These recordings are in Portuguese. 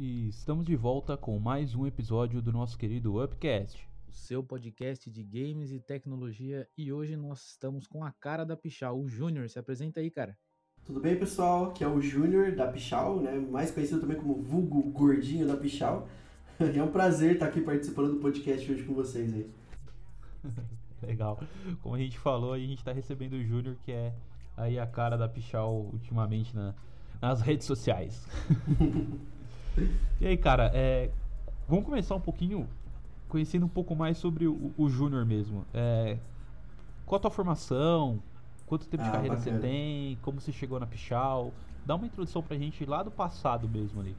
E estamos de volta com mais um episódio do nosso querido Upcast, o seu podcast de games e tecnologia. E hoje nós estamos com a cara da Pichal, o Júnior. Se apresenta aí, cara. Tudo bem, pessoal? Que é o Júnior da Pichal, né? mais conhecido também como Vulgo Gordinho da Pichal. é um prazer estar aqui participando do podcast hoje com vocês aí. Legal. Como a gente falou, a gente está recebendo o Júnior, que é aí a cara da Pichal ultimamente na, nas redes sociais. e aí, cara, é, vamos começar um pouquinho conhecendo um pouco mais sobre o, o Júnior mesmo. É, qual a tua formação? Quanto tempo ah, de carreira bacana. você tem? Como você chegou na Pichal? Dá uma introdução pra gente lá do passado mesmo ali.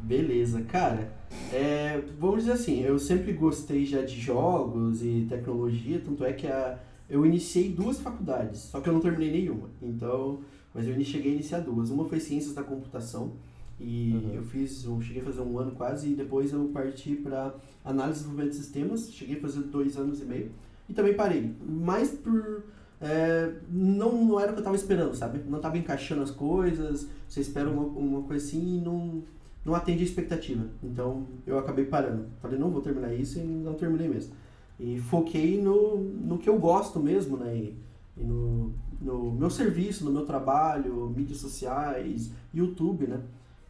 Beleza, cara. É, vamos dizer assim, eu sempre gostei já de jogos e tecnologia, tanto é que a, eu iniciei duas faculdades, só que eu não terminei nenhuma. Então, mas eu cheguei a iniciar duas. Uma foi Ciências da Computação e uhum. eu fiz, eu cheguei a fazer um ano quase e depois eu parti para Análise e Desenvolvimento de Sistemas. Cheguei a fazer dois anos e meio e também parei. Mais por é, não, não era o que eu estava esperando, sabe? Não estava encaixando as coisas. Você espera uma, uma coisa assim e não não atende a expectativa. Então eu acabei parando. Falei, não vou terminar isso e não terminei mesmo. E foquei no, no que eu gosto mesmo, né? E, e no, no meu serviço, no meu trabalho, mídias sociais, YouTube, né?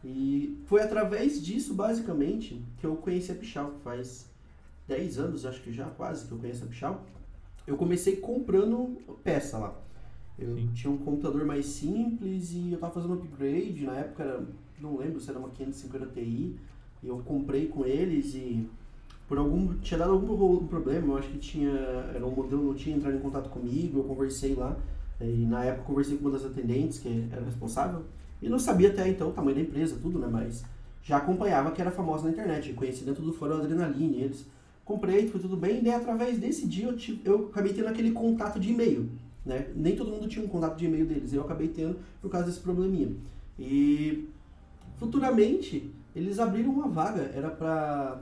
E foi através disso, basicamente, que eu conheci a Pichal. Faz 10 anos, acho que já quase, que eu conheço a Pichal. Eu comecei comprando peça lá. Eu Sim. tinha um computador mais simples e eu tava fazendo upgrade. Na época era, não lembro se era uma 550 Ti. E eu comprei com eles e por algum tinha dado algum problema, eu acho que tinha era um modelo não tinha entrado em contato comigo, eu conversei lá e na época conversei com uma das atendentes que era responsável e não sabia até então o tamanho da empresa, tudo, né, mas já acompanhava que era famosa na internet, conheci dentro do fórum Adrenaline, eles comprei, foi tudo bem, e daí através desse dia eu, tive, eu acabei tendo aquele contato de e-mail, né? Nem todo mundo tinha um contato de e-mail deles, eu acabei tendo por causa desse probleminha. E futuramente eles abriram uma vaga, era para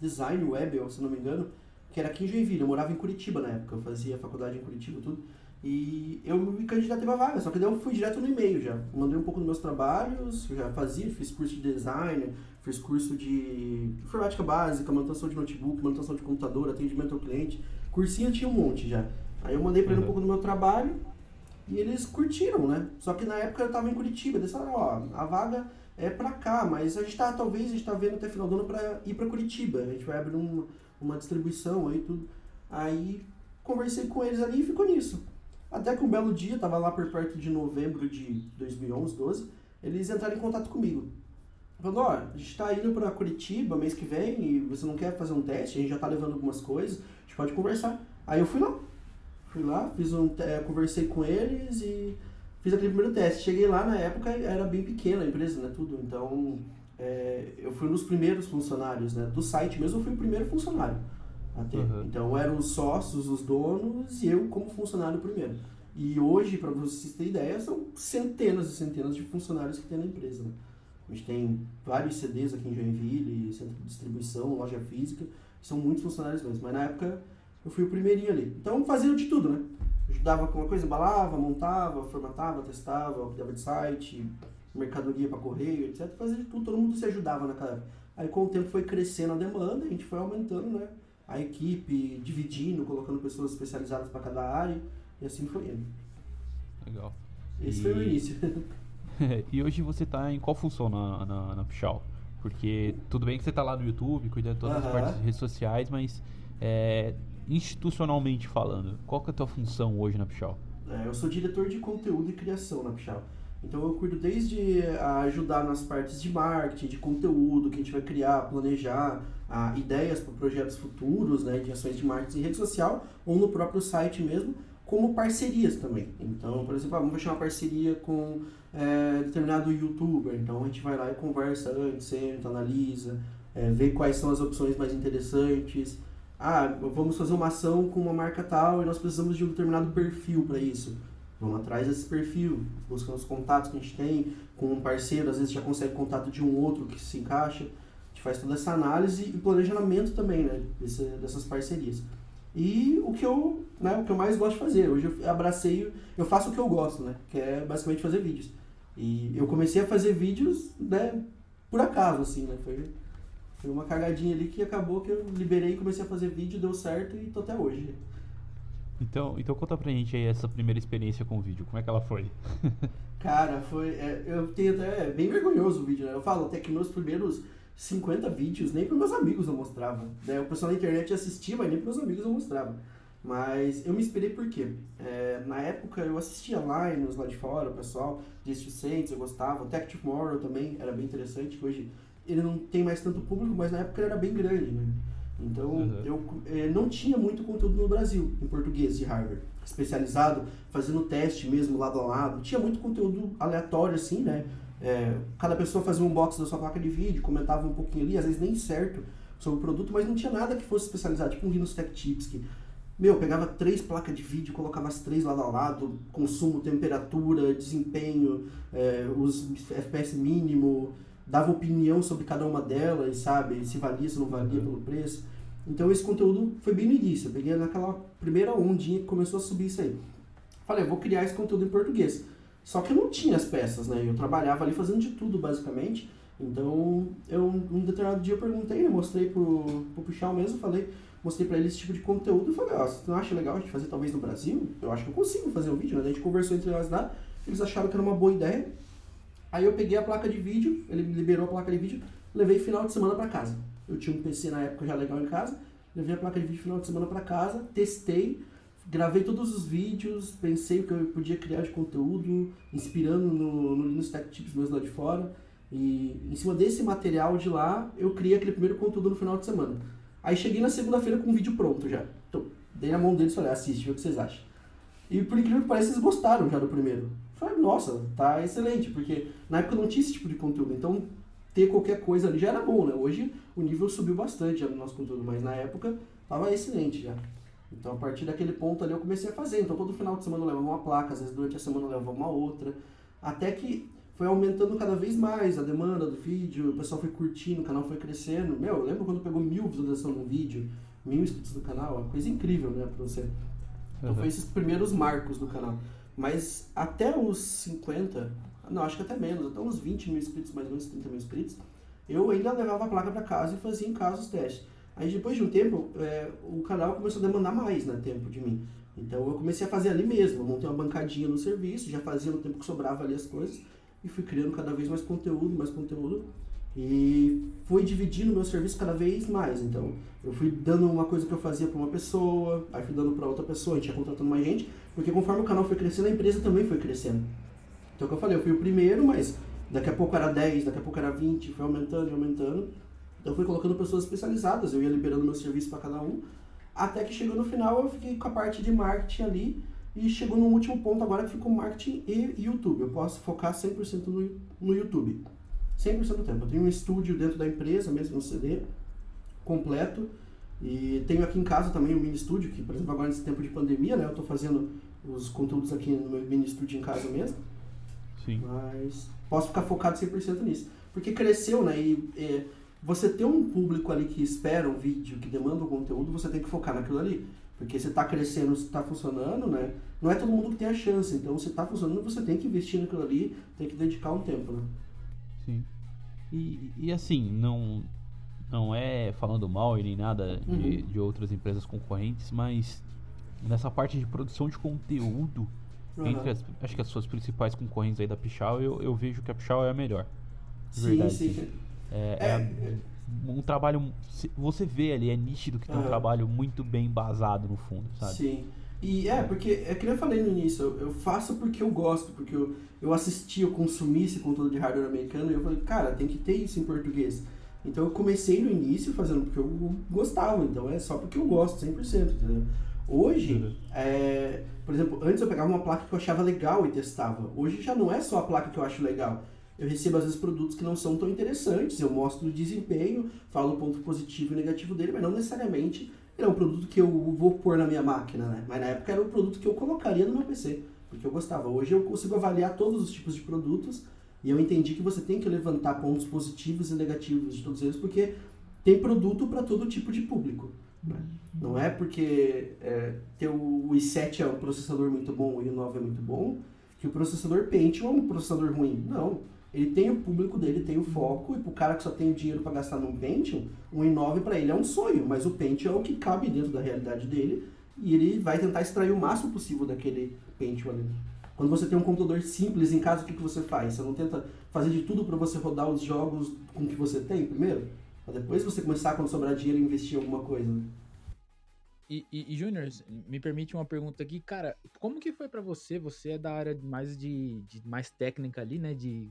design web, se não me engano, que era aqui em Joinville. Eu morava em Curitiba na época, eu fazia faculdade em Curitiba tudo. E eu me candidatei pra vaga, só que daí eu fui direto no e-mail já. Mandei um pouco dos meus trabalhos, eu já fazia, fiz curso de design, fiz curso de informática básica, manutenção de notebook, manutenção de computador, atendimento ao cliente. Cursinho tinha um monte já. Aí eu mandei pra ele um pouco do meu trabalho e eles curtiram, né? Só que na época eu tava em Curitiba, eles falaram, ó, a vaga é pra cá, mas a gente tá, talvez, a gente tá vendo até final do ano pra ir pra Curitiba. A gente vai abrir um, uma distribuição aí tudo. Aí conversei com eles ali e ficou nisso. Até que um belo dia, tava lá por perto de novembro de 2011, 12, eles entraram em contato comigo. Falando, ó, a gente tá indo pra Curitiba mês que vem e você não quer fazer um teste, a gente já tá levando algumas coisas, a gente pode conversar. Aí eu fui lá. Fui lá, fiz um, é, conversei com eles e fiz aquele primeiro teste. Cheguei lá, na época era bem pequena a empresa, né, tudo. Então, é, eu fui um dos primeiros funcionários, né, do site mesmo, eu fui o primeiro funcionário. Uhum. Então, eram os sócios, os donos e eu como funcionário primeiro. E hoje, para vocês terem ideia, são centenas e centenas de funcionários que tem na empresa. Né? A gente tem vários CDs aqui em Joinville, centro de distribuição, loja física, são muitos funcionários mesmo. Mas na época eu fui o primeirinho ali. Então fazia de tudo, né? ajudava com uma coisa, embalava, montava, formatava, testava, cuidava de site, mercadoria para correio, etc. Fazia de tudo, todo mundo se ajudava naquela época. Aí com o tempo foi crescendo a demanda, a gente foi aumentando, né? A equipe, dividindo, colocando pessoas especializadas para cada área, e assim foi indo. Legal. Esse e... foi o início. e hoje você está em qual função na, na, na Pichal? Porque tudo bem que você está lá no YouTube, cuidando de todas as partes de redes sociais, mas é, institucionalmente falando, qual que é a tua função hoje na Pichal? É, eu sou diretor de conteúdo e criação na Pichal. Então eu cuido desde ajudar nas partes de marketing, de conteúdo que a gente vai criar, planejar, a, ideias para projetos futuros, né, de ações de marketing em rede social ou no próprio site mesmo, como parcerias também. Então, por exemplo, ah, vamos fechar uma parceria com é, determinado youtuber, então a gente vai lá e conversa antes, senta, analisa, é, vê quais são as opções mais interessantes, ah, vamos fazer uma ação com uma marca tal e nós precisamos de um determinado perfil para isso. Vamos atrás desse perfil, buscando os contatos que a gente tem com um parceiro, às vezes já consegue contato de um outro que se encaixa. A gente faz toda essa análise e planejamento também, né, dessas parcerias. E o que eu, né, o que eu mais gosto de fazer, hoje eu abracei, eu faço o que eu gosto, né, que é basicamente fazer vídeos. E eu comecei a fazer vídeos, né, por acaso, assim, né? Foi, foi uma cagadinha ali que acabou que eu liberei, comecei a fazer vídeo, deu certo e tô até hoje. Então, então conta pra gente aí essa primeira experiência com o vídeo, como é que ela foi? Cara, foi. É, eu tenho até. É bem vergonhoso o vídeo, né? Eu falo até que meus primeiros 50 vídeos nem pros meus amigos eu mostrava. Né? O pessoal na internet assistia, mas nem pros meus amigos eu mostrava. Mas eu me inspirei por quê? É, na época eu assistia Linus lá de fora, o pessoal, Just Saints, eu gostava. Tech Tomorrow também era bem interessante, hoje ele não tem mais tanto público, mas na época ele era bem grande, né? Então uhum. eu é, não tinha muito conteúdo no Brasil, em português de Harvard, especializado, fazendo teste mesmo lado a lado. Tinha muito conteúdo aleatório assim, né? É, cada pessoa fazia um unboxing da sua placa de vídeo, comentava um pouquinho ali, às vezes nem certo sobre o produto, mas não tinha nada que fosse especializado, tipo um Linux Tech Tips, que meu, pegava três placas de vídeo, colocava as três lado a lado, consumo, temperatura, desempenho, é, os FPS mínimo, dava opinião sobre cada uma delas, sabe? Se valia, se não valia pelo preço. Então esse conteúdo foi bem no início. Eu peguei naquela primeira ondinha que começou a subir isso aí. Falei, vou criar esse conteúdo em português. Só que eu não tinha as peças, né? Eu trabalhava ali fazendo de tudo, basicamente. Então, eu, um determinado dia eu perguntei, né? Mostrei pro, pro Pichal mesmo, falei, mostrei para ele esse tipo de conteúdo e falei, ó, você não acha legal a gente fazer talvez no Brasil? Eu acho que eu consigo fazer um vídeo, né? A gente conversou entre nós lá, eles acharam que era uma boa ideia. Aí eu peguei a placa de vídeo, ele liberou a placa de vídeo, levei final de semana para casa. Eu tinha um PC na época já legal em casa, levei a placa de vídeo final de semana para casa, testei, gravei todos os vídeos, pensei o que eu podia criar de conteúdo, inspirando no, no Linux Tech Tips mesmo lá de fora. E em cima desse material de lá, eu criei aquele primeiro conteúdo no final de semana. Aí cheguei na segunda-feira com o vídeo pronto já. Então, dei na mão deles e falei, assiste, vê o que vocês acham. E por incrível que pareça, eles gostaram já do primeiro. Falei, nossa, tá excelente, porque na época não tinha esse tipo de conteúdo. Então, ter qualquer coisa ali já era bom, né? Hoje o nível subiu bastante já no nosso conteúdo, mas na época tava excelente já. Então, a partir daquele ponto ali, eu comecei a fazer. Então, todo final de semana eu levava uma placa, às vezes durante a semana eu levava uma outra. Até que foi aumentando cada vez mais a demanda do vídeo, o pessoal foi curtindo, o canal foi crescendo. Meu, eu lembro quando pegou mil visualizações no vídeo, mil inscritos no canal, é uma coisa incrível, né, pra você. Então uhum. foi esses primeiros marcos do canal. Mas até os 50, não, acho que até menos, até uns 20 mil inscritos, mais ou menos 30 mil inscritos, eu ainda levava a placa para casa e fazia em casa os testes. Aí depois de um tempo, é, o canal começou a demandar mais né, tempo de mim. Então eu comecei a fazer ali mesmo, eu montei uma bancadinha no serviço, já fazia no tempo que sobrava ali as coisas e fui criando cada vez mais conteúdo, mais conteúdo. E fui dividindo meu serviço cada vez mais. Então, eu fui dando uma coisa que eu fazia para uma pessoa, aí fui dando para outra pessoa, a gente ia contratando mais gente, porque conforme o canal foi crescendo, a empresa também foi crescendo. Então, o que eu falei, eu fui o primeiro, mas daqui a pouco era 10, daqui a pouco era 20, foi aumentando e aumentando. Então, eu fui colocando pessoas especializadas, eu ia liberando meu serviço para cada um, até que chegou no final, eu fiquei com a parte de marketing ali, e chegou no último ponto agora que ficou marketing e YouTube. Eu posso focar 100% no, no YouTube. 100% do tempo. Eu tenho um estúdio dentro da empresa, mesmo no CD, completo. E tenho aqui em casa também um mini estúdio, que, por exemplo, agora nesse tempo de pandemia, né? Eu estou fazendo os conteúdos aqui no meu mini estúdio em casa mesmo. Sim. Mas posso ficar focado 100% nisso. Porque cresceu, né? E, e você ter um público ali que espera um vídeo, que demanda um conteúdo, você tem que focar naquilo ali. Porque você está crescendo, você está funcionando, né? Não é todo mundo que tem a chance. Então, você está funcionando, você tem que investir naquilo ali, tem que dedicar um tempo, né? Sim. E, e assim, não, não é falando mal e nem nada uhum. de, de outras empresas concorrentes, mas nessa parte de produção de conteúdo, uhum. entre as, acho que as suas principais concorrentes aí da Pichal, eu, eu vejo que a Pichal é a melhor. Sim, verdade. sim. É, é, é, um trabalho. Você vê ali, é nítido que tem uhum. um trabalho muito bem embasado no fundo, sabe? Sim. E é, porque é que eu falei no início, eu, eu, faço porque eu gosto, porque eu, eu assisti, eu consumi esse conteúdo de hardware americano e eu falei, cara, tem que ter isso em português. Então eu comecei no início fazendo porque eu gostava, então é só porque eu gosto, 100%, entendeu? Hoje, uhum. é, por exemplo, antes eu pegava uma placa que eu achava legal e testava. Hoje já não é só a placa que eu acho legal eu recebo às vezes produtos que não são tão interessantes, eu mostro o desempenho, falo o ponto positivo e negativo dele, mas não necessariamente ele é um produto que eu vou pôr na minha máquina, né? Mas na época era um produto que eu colocaria no meu PC, porque eu gostava. Hoje eu consigo avaliar todos os tipos de produtos e eu entendi que você tem que levantar pontos positivos e negativos de todos eles, porque tem produto para todo tipo de público. Não é porque é, ter o i7 é um processador muito bom e o 9 é muito bom, que o processador Pentium é um processador ruim. Não Ele tem o público dele, tem o foco, e pro cara que só tem dinheiro para gastar num Pentium, um i9 para ele é um sonho, mas o Pentium é o que cabe dentro da realidade dele, e ele vai tentar extrair o máximo possível daquele Pentium ali. Quando você tem um computador simples em casa, o que, que você faz? Você não tenta fazer de tudo para você rodar os jogos com o que você tem primeiro? Pra depois você começar, quando sobrar dinheiro, investir em alguma coisa. Né? E, e, e Júnior, me permite uma pergunta aqui, cara, como que foi para você? Você é da área mais de, de, mais técnica ali, né, de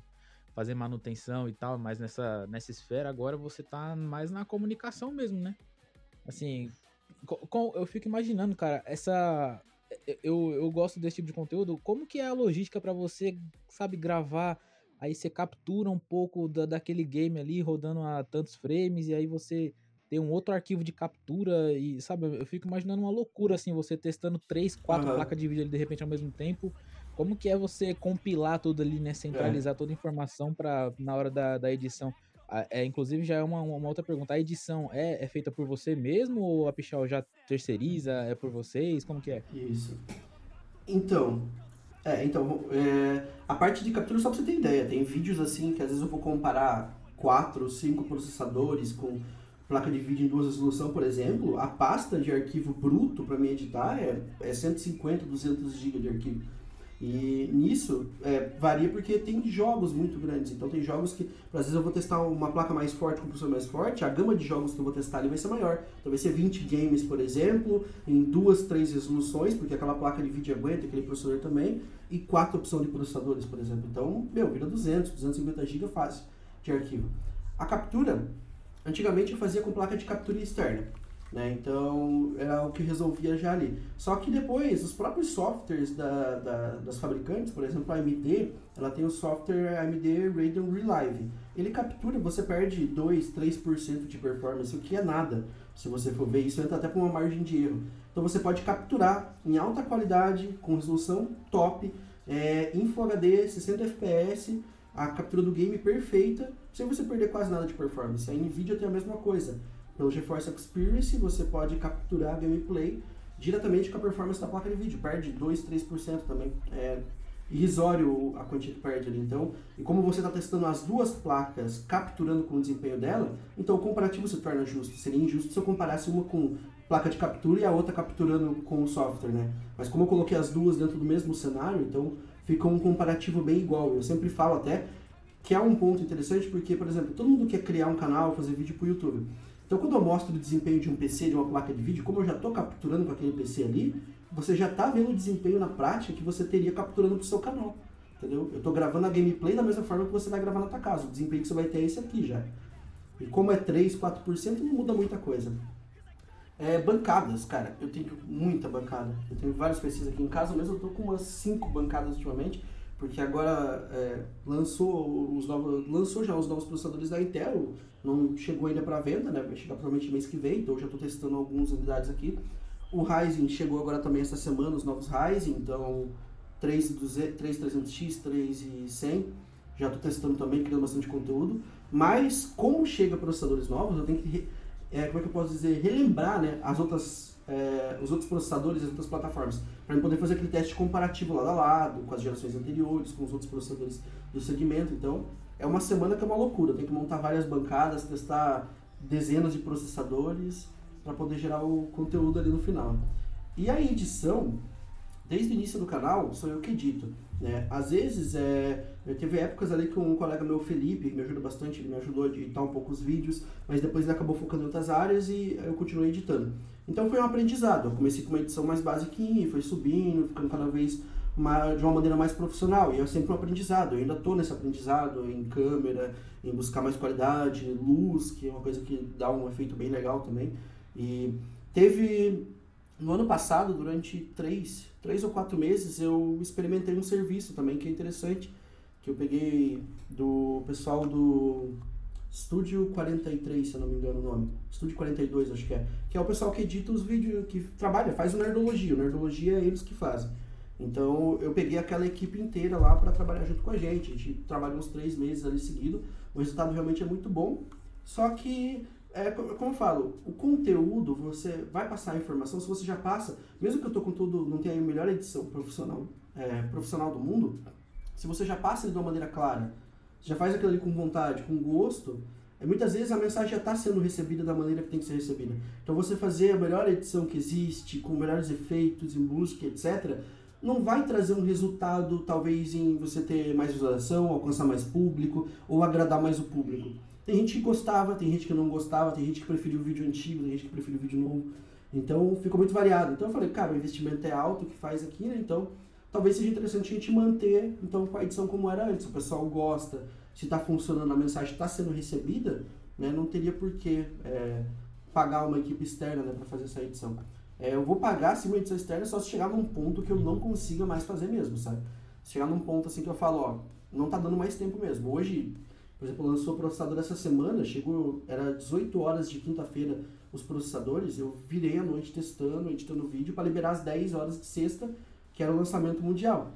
fazer manutenção e tal, mas nessa nessa esfera agora você tá mais na comunicação mesmo, né? Assim, com, eu fico imaginando, cara, essa eu, eu gosto desse tipo de conteúdo. Como que é a logística para você, sabe, gravar? Aí você captura um pouco da, daquele game ali rodando a tantos frames e aí você tem um outro arquivo de captura e, sabe, eu fico imaginando uma loucura assim, você testando três, quatro uhum. placas de vídeo ali de repente ao mesmo tempo. Como que é você compilar tudo ali, né, centralizar é. toda a informação para na hora da, da edição? É, inclusive já é uma, uma outra pergunta. A edição é, é feita por você mesmo ou a Pichal já terceiriza? É por vocês? Como que é? Isso. Então, é, então, é, a parte de captura, só pra você ter ideia, tem vídeos assim que às vezes eu vou comparar quatro, cinco processadores com placa de vídeo em duas resolução, por exemplo, a pasta de arquivo bruto para mim editar é, é 150, 200 GB de arquivo. E nisso é, varia porque tem jogos muito grandes. Então tem jogos que, às vezes eu vou testar uma placa mais forte com um processador mais forte, a gama de jogos que eu vou testar ali vai ser maior. Então vai ser 20 games, por exemplo, em duas, três resoluções, porque aquela placa de vídeo aguenta, aquele processador também, e quatro opções de processadores, por exemplo. Então, meu, vira 200, 250 GB fácil de arquivo. A captura, Antigamente eu fazia com placa de captura externa. Né? Então era o que resolvia já ali. Só que depois os próprios softwares da, da, das fabricantes, por exemplo a AMD, ela tem o software AMD Radeon Relive. Ele captura, você perde 2, 3% de performance, o que é nada. Se você for ver, isso entra até com uma margem de erro. Então você pode capturar em alta qualidade, com resolução top, é, em Full HD, 60 FPS, a captura do game perfeita, sem você perder quase nada de performance. A NVIDIA tem a mesma coisa. Pelo GeForce Experience, você pode capturar a gameplay diretamente com a performance da placa de vídeo. Perde 2, 3% também. É irrisório a quantia que perde ali. Então, e como você está testando as duas placas, capturando com o desempenho dela, então o comparativo se torna justo. Seria injusto se eu comparasse uma com placa de captura e a outra capturando com o software, né? Mas como eu coloquei as duas dentro do mesmo cenário, então ficou um comparativo bem igual. Eu sempre falo até que é um ponto interessante porque, por exemplo, todo mundo quer criar um canal, fazer vídeo para o YouTube. Então, quando eu mostro o desempenho de um PC, de uma placa de vídeo, como eu já estou capturando com aquele PC ali, você já está vendo o desempenho na prática que você teria capturando para o seu canal. Entendeu? Eu estou gravando a gameplay da mesma forma que você vai gravar na tua casa. O desempenho que você vai ter é esse aqui já. E como é 3, 4%, não muda muita coisa. É, bancadas, cara. Eu tenho muita bancada. Eu tenho vários PCs aqui em casa, mas eu tô com umas 5 bancadas ultimamente, porque agora é, lançou os novos, lançou já os novos processadores da Intel, não chegou ainda para venda, né? Vai chegar provavelmente mês que vem, então já estou testando algumas unidades aqui. O Ryzen chegou agora também essa semana, os novos Ryzen, então 3300X, 3100, já estou testando também, criando bastante conteúdo. Mas como chega processadores novos, eu tenho que é, como é que eu posso dizer, relembrar né, as outras, é, os outros processadores, as outras plataformas, para poder fazer aquele teste comparativo lado a lado, com as gerações anteriores, com os outros processadores do segmento. Então, é uma semana que é uma loucura. Tem que montar várias bancadas, testar dezenas de processadores para poder gerar o conteúdo ali no final. E a edição, desde o início do canal, sou eu que edito. Né? Às vezes, é, teve épocas ali que um colega meu, Felipe, me ajuda bastante, ele me ajudou a editar um pouco os vídeos, mas depois ele acabou focando em outras áreas e eu continuei editando. Então foi um aprendizado. Eu comecei com uma edição mais básica e foi subindo, ficando cada vez uma, de uma maneira mais profissional. E é sempre um aprendizado. Eu ainda estou nesse aprendizado em câmera, em buscar mais qualidade, luz, que é uma coisa que dá um efeito bem legal também. E teve no ano passado, durante três, três ou quatro meses, eu experimentei um serviço também que é interessante, que eu peguei do pessoal do Studio 43, se eu não me engano o nome. Studio 42, acho que é. Que é o pessoal que edita os vídeos, que trabalha, faz o Nerdologia. O Nerdologia é eles que fazem. Então eu peguei aquela equipe inteira lá para trabalhar junto com a gente. A gente trabalhou uns três meses ali seguido. O resultado realmente é muito bom. Só que é, como eu falo, o conteúdo, você vai passar a informação, se você já passa, mesmo que tô com tudo, não tenha a melhor edição profissional, é, profissional do mundo, se você já passa ele de uma maneira clara, já faz aquilo ali com vontade, com gosto, é, muitas vezes a mensagem já está sendo recebida da maneira que tem que ser recebida. Então você fazer a melhor edição que existe, com melhores efeitos em música, etc., não vai trazer um resultado, talvez, em você ter mais visualização, alcançar mais público ou agradar mais o público. Tem gente que gostava, tem gente que não gostava, tem gente que preferiu o vídeo antigo, tem gente que preferiu o vídeo novo. Então ficou muito variado. Então eu falei, cara, o investimento é alto que faz aqui, né? Então talvez seja interessante a gente manter então com a edição como era antes. O pessoal gosta, se está funcionando, a mensagem está sendo recebida, né? Não teria por que é, pagar uma equipe externa né, para fazer essa edição. É, eu vou pagar uma edição externa só se chegar num ponto que eu não consiga mais fazer mesmo, sabe? Se chegar num ponto assim que eu falo, ó, não tá dando mais tempo mesmo. Hoje, por exemplo, lançou o processador essa semana, chegou, era 18 horas de quinta-feira os processadores, eu virei a noite testando, editando vídeo para liberar as 10 horas de sexta, que era o lançamento mundial.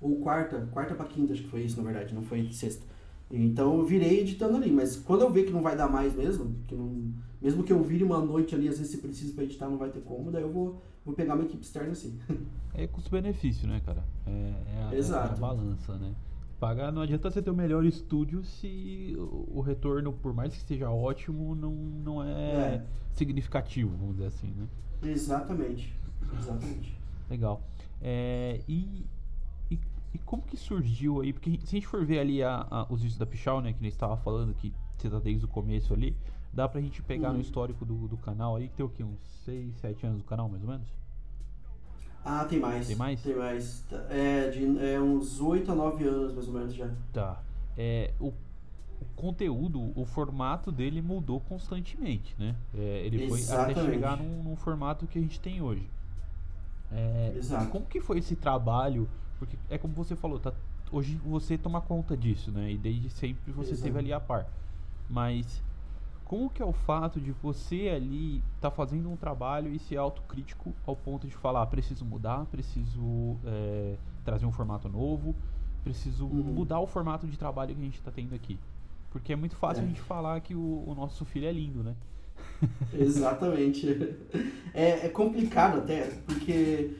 Ou quarta, quarta para quinta, acho que foi isso, na verdade, não foi sexta. Então eu virei editando ali, mas quando eu ver que não vai dar mais mesmo, que não, mesmo que eu vire uma noite ali, às vezes se precisa para editar não vai ter como, daí eu vou, vou pegar uma equipe externa assim. É custo-benefício, né, cara? É, é, a, Exato. é a balança, né? Pagar, não adianta você ter o melhor estúdio se o retorno, por mais que seja ótimo, não, não é, É. significativo, vamos dizer assim, né? Exatamente. Exatamente. Legal. É, e, e, e como que surgiu aí? Porque se a gente for ver ali a, a- os vídeos da Pichal, né, que nem estava falando, que você tá desde o começo ali, dá pra gente pegar no Uhum. histórico do, do canal aí, que tem o quê? Uns 6, 7 anos do canal, mais ou menos? Ah, tem mais. Tem mais? Tem mais. É, de, é uns 8 a 9 anos mais ou menos já. Tá. É, o, o conteúdo, o formato dele mudou constantemente, né? É, ele foi até Exatamente. chegar num, num formato que a gente tem hoje. É, Exato. Como que foi esse trabalho? Porque é como você falou, tá, hoje você toma conta disso, né? E desde sempre você Exato. esteve ali a par. Mas como que é o fato de você ali estar fazendo um trabalho e ser autocrítico ao ponto de falar, "Ah, preciso mudar, preciso é, trazer um formato novo, preciso Uhum. mudar o formato de trabalho que a gente está tendo aqui. Porque é muito fácil É. a gente falar que o, o nosso filho é lindo, né? Exatamente. É, é complicado até, porque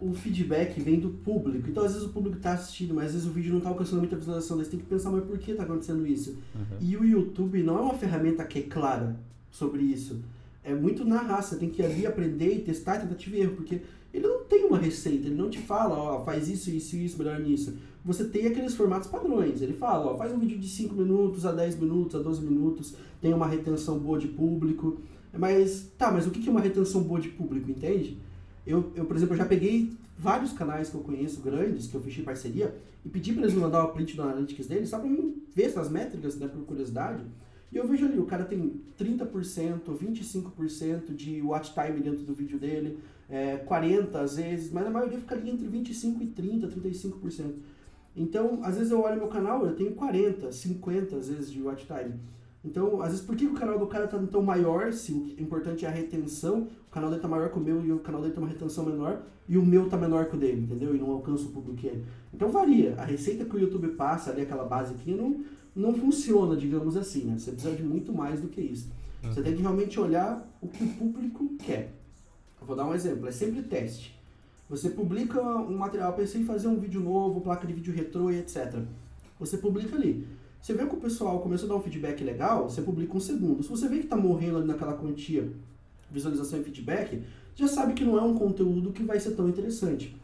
o feedback vem do público. Então, às vezes o público está assistindo, mas às vezes o vídeo não está alcançando muita visualização. Você tem que pensar, mas por que está acontecendo isso? Uhum. E o YouTube não é uma ferramenta que é clara sobre isso. É muito na raça, tem que ir ali aprender e testar tentativa e erro, porque ele não tem uma receita, ele não te fala, ó, faz isso, isso, isso, melhor nisso. Você tem aqueles formatos padrões, ele fala, ó, faz um vídeo de 5 minutos a 10 minutos, a 12 minutos, tem uma retenção boa de público. Mas, tá, mas o que que é uma retenção boa de público, entende? Eu, eu, por exemplo, eu já peguei vários canais que eu conheço grandes, que eu fechei parceria, e pedi para eles me mandar o print do Analytics deles, só para mim ver essas métricas, né, por curiosidade. E eu vejo ali, o cara tem 30%, 25% de watch time dentro do vídeo dele, é, 40% às vezes, mas a maioria fica ali entre 25% e 30%, 35%. Então, às vezes eu olho meu canal, eu tenho 40, 50 às vezes de watch time. Então, às vezes, por que o canal do cara tá tão maior, se o importante é a retenção, canal dele tá maior que o meu e o canal dele tem uma retenção menor, e o meu tá menor que o dele, entendeu? E não alcança o público que ele. Então varia. A receita que o YouTube passa ali, aquela basiquinha, não, não funciona, digamos assim, né? Você precisa de muito mais do que isso. Você tem que realmente olhar o que o público quer. Eu vou dar um exemplo, é sempre teste. Você publica um material, pensei em fazer um vídeo novo, placa de vídeo retrô e etc. Você publica ali. Você vê que o pessoal começou a dar um feedback legal, você publica um segundo. Se você vê que tá morrendo ali naquela quantia visualização e feedback, já sabe que não é um conteúdo que vai ser tão interessante.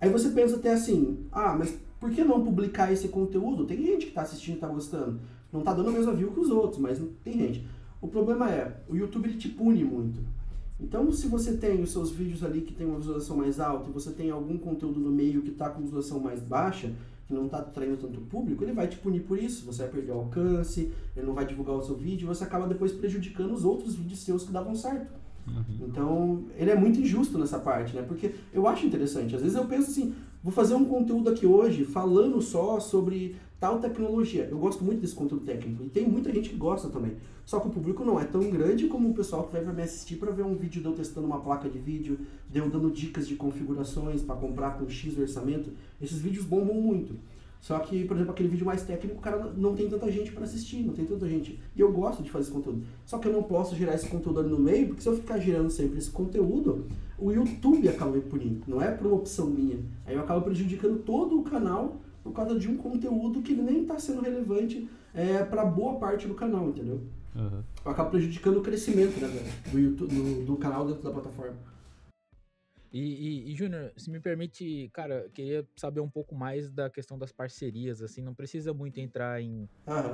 Aí você pensa até assim, ah, mas por que não publicar esse conteúdo? Tem gente que tá assistindo e tá gostando. Não tá dando a mesma view que os outros, mas tem gente. O problema é, o YouTube ele te pune muito. Então, se você tem os seus vídeos ali que tem uma visualização mais alta e você tem algum conteúdo no meio que está com visualização mais baixa, que não está atraindo tanto público, ele vai te punir por isso. Você vai perder o alcance, ele não vai divulgar o seu vídeo você acaba depois prejudicando os outros vídeos seus que davam certo. Uhum. Então, ele é muito injusto nessa parte, né? Porque eu acho interessante. Às vezes eu penso assim, vou fazer um conteúdo aqui hoje falando só sobre tal tecnologia. Eu gosto muito desse conteúdo técnico e tem muita gente que gosta também. Só que o público não é tão grande como o pessoal que vai me assistir para ver um vídeo de eu testando uma placa de vídeo, de eu dando dicas de configurações para comprar com X orçamento. Esses vídeos bombam muito. Só que, por exemplo, aquele vídeo mais técnico, o cara não tem tanta gente para assistir, não tem tanta gente. E eu gosto de fazer esse conteúdo. Só que eu não posso gerar esse conteúdo ali no meio, porque se eu ficar gerando sempre esse conteúdo, o YouTube acaba me punindo. Não é por uma opção minha. Aí eu acabo prejudicando todo o canal por causa de um conteúdo que nem está sendo relevante é, para boa parte do canal, entendeu? Uhum. Acaba prejudicando o crescimento né, do, YouTube, do, do canal dentro da plataforma. E, e, e Júnior, se me permite, cara, queria saber um pouco mais da questão das parcerias, assim, não precisa muito entrar em,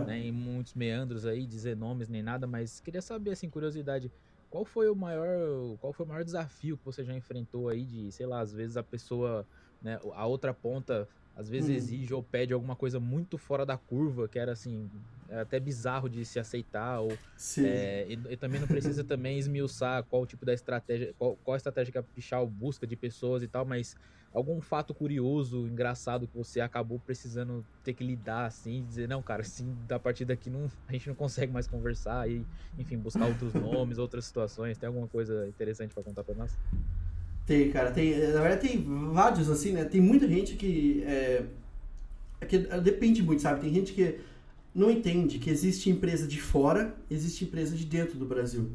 né, em muitos meandros aí, dizer nomes nem nada, mas queria saber, assim, curiosidade, qual foi o maior, qual foi o maior desafio que você já enfrentou aí de, sei lá, às vezes a pessoa, né, a outra ponta às vezes uhum. exige ou pede alguma coisa muito fora da curva, que era assim, até bizarro de se aceitar, ou é, e, e, também não precisa também esmiuçar qual tipo da estratégia, qual, qual a estratégia que a Pichal busca de pessoas e tal, mas algum fato curioso, engraçado que você acabou precisando ter que lidar assim, dizer, não, cara, assim, da partir daqui não, a gente não consegue mais conversar e, enfim, buscar outros nomes, outras situações. Tem alguma coisa interessante para contar para nós? Tem, cara, tem. Na verdade tem vários, assim, né? Tem muita gente que. É, é que depende muito, sabe? Tem gente que não entende que existe empresa de fora, existe empresa de dentro do Brasil.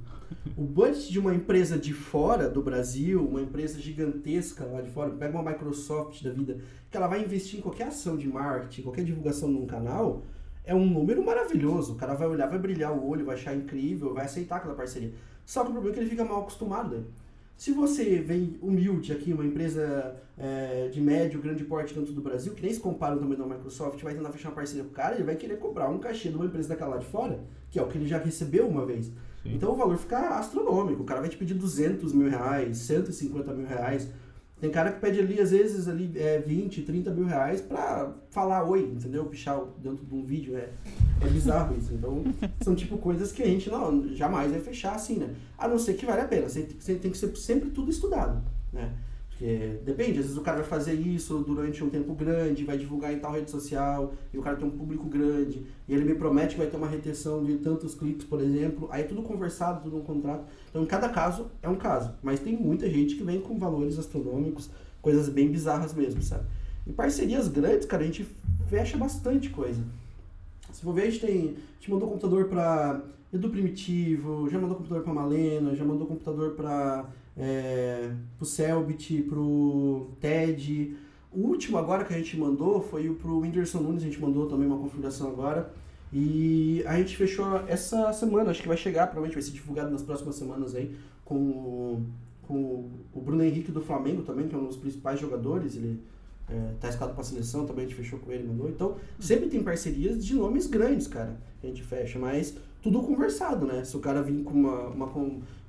O budget de uma empresa de fora do Brasil, uma empresa gigantesca lá de fora, pega uma Microsoft da vida, que ela vai investir em qualquer ação de marketing, qualquer divulgação num canal, é um número maravilhoso. O cara vai olhar, vai brilhar o olho, vai achar incrível, vai aceitar aquela parceria. Só que o problema é que ele fica mal acostumado? Se você vem humilde aqui, uma empresa é, de médio, grande porte dentro do Brasil, que nem se compara também da Microsoft, vai tentar fechar uma parceria com o cara, ele vai querer cobrar um cachê de uma empresa daquela lá de fora, que é o que ele já recebeu uma vez. Sim. Então o valor fica astronômico. O cara vai te pedir 200 mil reais, 150 mil reais. Tem cara que pede ali, às vezes, ali, é, 20, 30 mil reais pra falar oi, entendeu? Pichar dentro de um vídeo. É, é bizarro isso. Então, são tipo coisas que a gente não, jamais vai fechar assim, né? A não ser que vale a pena. Você tem que ser sempre tudo estudado, né? Porque depende, às vezes o cara vai fazer isso durante um tempo grande, vai divulgar em tal rede social, e o cara tem um público grande, e ele me promete que vai ter uma retenção de tantos cliques, por exemplo, aí é tudo conversado, tudo um contrato. Então, cada caso é um caso, mas tem muita gente que vem com valores astronômicos, coisas bem bizarras mesmo, sabe? Em parcerias grandes, cara, a gente fecha bastante coisa. Se for ver, a gente tem. A gente mandou computador para Edu Primitivo, já mandou computador para Malena, já mandou computador para é, pro Selbit, pro TED. O último agora que a gente mandou foi o pro Whindersson Nunes, a gente mandou também uma configuração agora. E a gente fechou essa semana, acho que vai chegar, provavelmente vai ser divulgado nas próximas semanas aí, com o, com o Bruno Henrique do Flamengo também, que é um dos principais jogadores, ele é, tá escalado pra seleção, também a gente fechou com ele, mandou. Então, sempre tem parcerias de nomes grandes, cara, que a gente fecha, mas tudo conversado, né? Se o cara vir com uma, uma,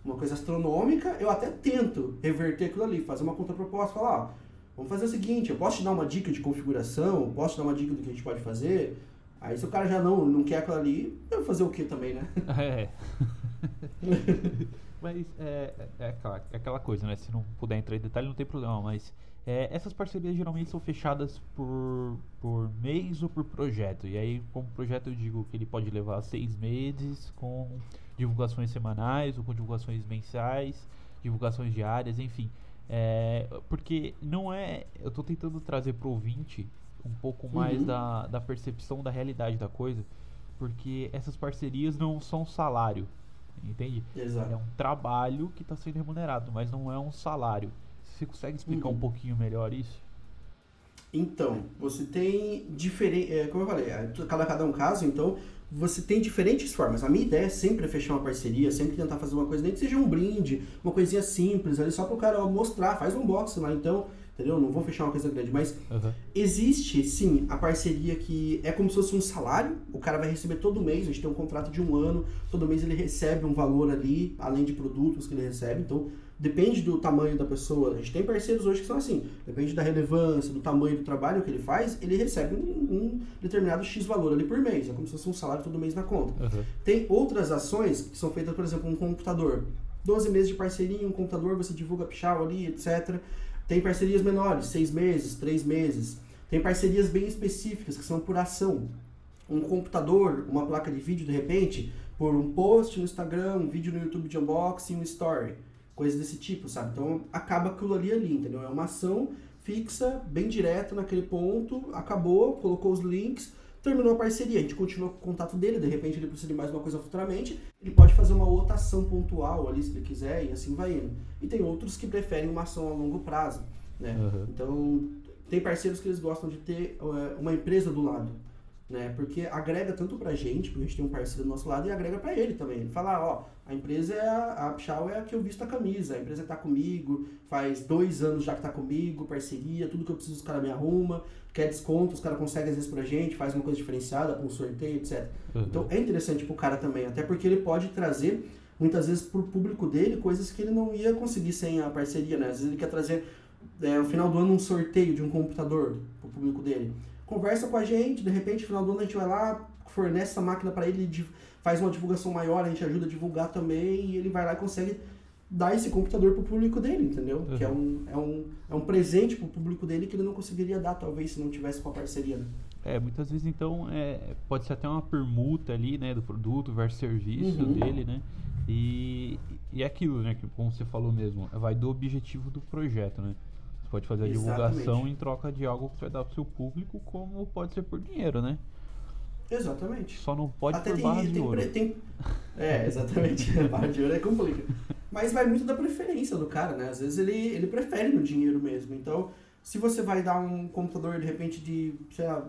uma coisa astronômica, eu até tento reverter aquilo ali, fazer uma contraproposta, falar, ó, vamos fazer o seguinte, eu posso te dar uma dica de configuração, posso te dar uma dica do que a gente pode fazer, aí se o cara já não, não quer aquilo ali, eu vou fazer o que também, né? É. mas é, é, aquela, é aquela coisa, né? Se não puder entrar em detalhe, não tem problema, mas é, essas parcerias geralmente são fechadas por, por mês ou por projeto. E aí, como projeto, eu digo que ele pode levar seis meses com divulgações semanais ou com divulgações mensais, divulgações diárias, enfim. É, porque não é. Eu estou tentando trazer para o ouvinte um pouco mais uhum. da, da percepção da realidade da coisa, porque essas parcerias não são salário, entende? Exato. É um trabalho que está sendo remunerado, mas não é um salário. Você consegue explicar uhum. um pouquinho melhor isso? Então, você tem diferente. É, como eu falei, é, cada, cada um caso, então você tem diferentes formas. A minha ideia é sempre fechar uma parceria, sempre tentar fazer uma coisa, nem que seja um brinde, uma coisinha simples, ali só para o cara mostrar, faz um unboxing lá, então, entendeu? Não vou fechar uma coisa grande, mas uhum. existe sim a parceria que é como se fosse um salário, o cara vai receber todo mês, a gente tem um contrato de um ano, todo mês ele recebe um valor ali, além de produtos que ele recebe, então Depende do tamanho da pessoa. A gente tem parceiros hoje que são assim. Depende da relevância, do tamanho do trabalho que ele faz, ele recebe um, um determinado X valor ali por mês. É como se fosse um salário todo mês na conta. Uhum. Tem outras ações que são feitas, por exemplo, um computador. 12 meses de parceria, um computador, você divulga pichau ali, etc. Tem parcerias menores, 6 meses, 3 meses. Tem parcerias bem específicas, que são por ação. Um computador, uma placa de vídeo, de repente, por um post no Instagram, um vídeo no YouTube de unboxing, um story coisas desse tipo, sabe? Então acaba aquilo ali ali, entendeu? É uma ação fixa, bem direta naquele ponto, acabou, colocou os links, terminou a parceria, a gente continua com o contato dele, de repente ele precisa de mais uma coisa futuramente, ele pode fazer uma outra ação pontual ali se ele quiser e assim vai indo. E tem outros que preferem uma ação a longo prazo, né? Uhum. Então tem parceiros que eles gostam de ter uh, uma empresa do lado né? Porque agrega tanto pra gente, porque a gente tem um parceiro do nosso lado, e agrega pra ele também. Ele fala, ó, a empresa é a, a é a que eu visto a camisa, a empresa tá comigo, faz dois anos já que tá comigo, parceria, tudo que eu preciso os caras me arruma, quer desconto, os caras conseguem às vezes pra gente, faz uma coisa diferenciada, com um sorteio, etc. Uhum. Então é interessante pro cara também, até porque ele pode trazer, muitas vezes, pro público dele, coisas que ele não ia conseguir sem a parceria, né? Às vezes ele quer trazer, é, no final do ano, um sorteio de um computador pro público dele conversa com a gente, de repente, no final do ano a gente vai lá, fornece essa máquina para ele, faz uma divulgação maior, a gente ajuda a divulgar também, e ele vai lá e consegue dar esse computador pro público dele, entendeu? Uhum. Que é um, é, um, é um presente pro público dele que ele não conseguiria dar, talvez, se não tivesse com a parceria, né? É, muitas vezes, então, é, pode ser até uma permuta ali, né, do produto versus serviço uhum. dele, né? E, e é aquilo, né, que como você falou mesmo, vai do objetivo do projeto, né? Pode fazer a Exatamente. divulgação em troca de algo que você vai dar pro seu público, como pode ser por dinheiro, né? Exatamente. Só não pode Até por tem, barra tem, de ouro. Tem, é, exatamente. barra de ouro é complicado. Mas vai muito da preferência do cara, né? Às vezes ele, ele prefere no dinheiro mesmo. Então, se você vai dar um computador, de repente, de, sei lá,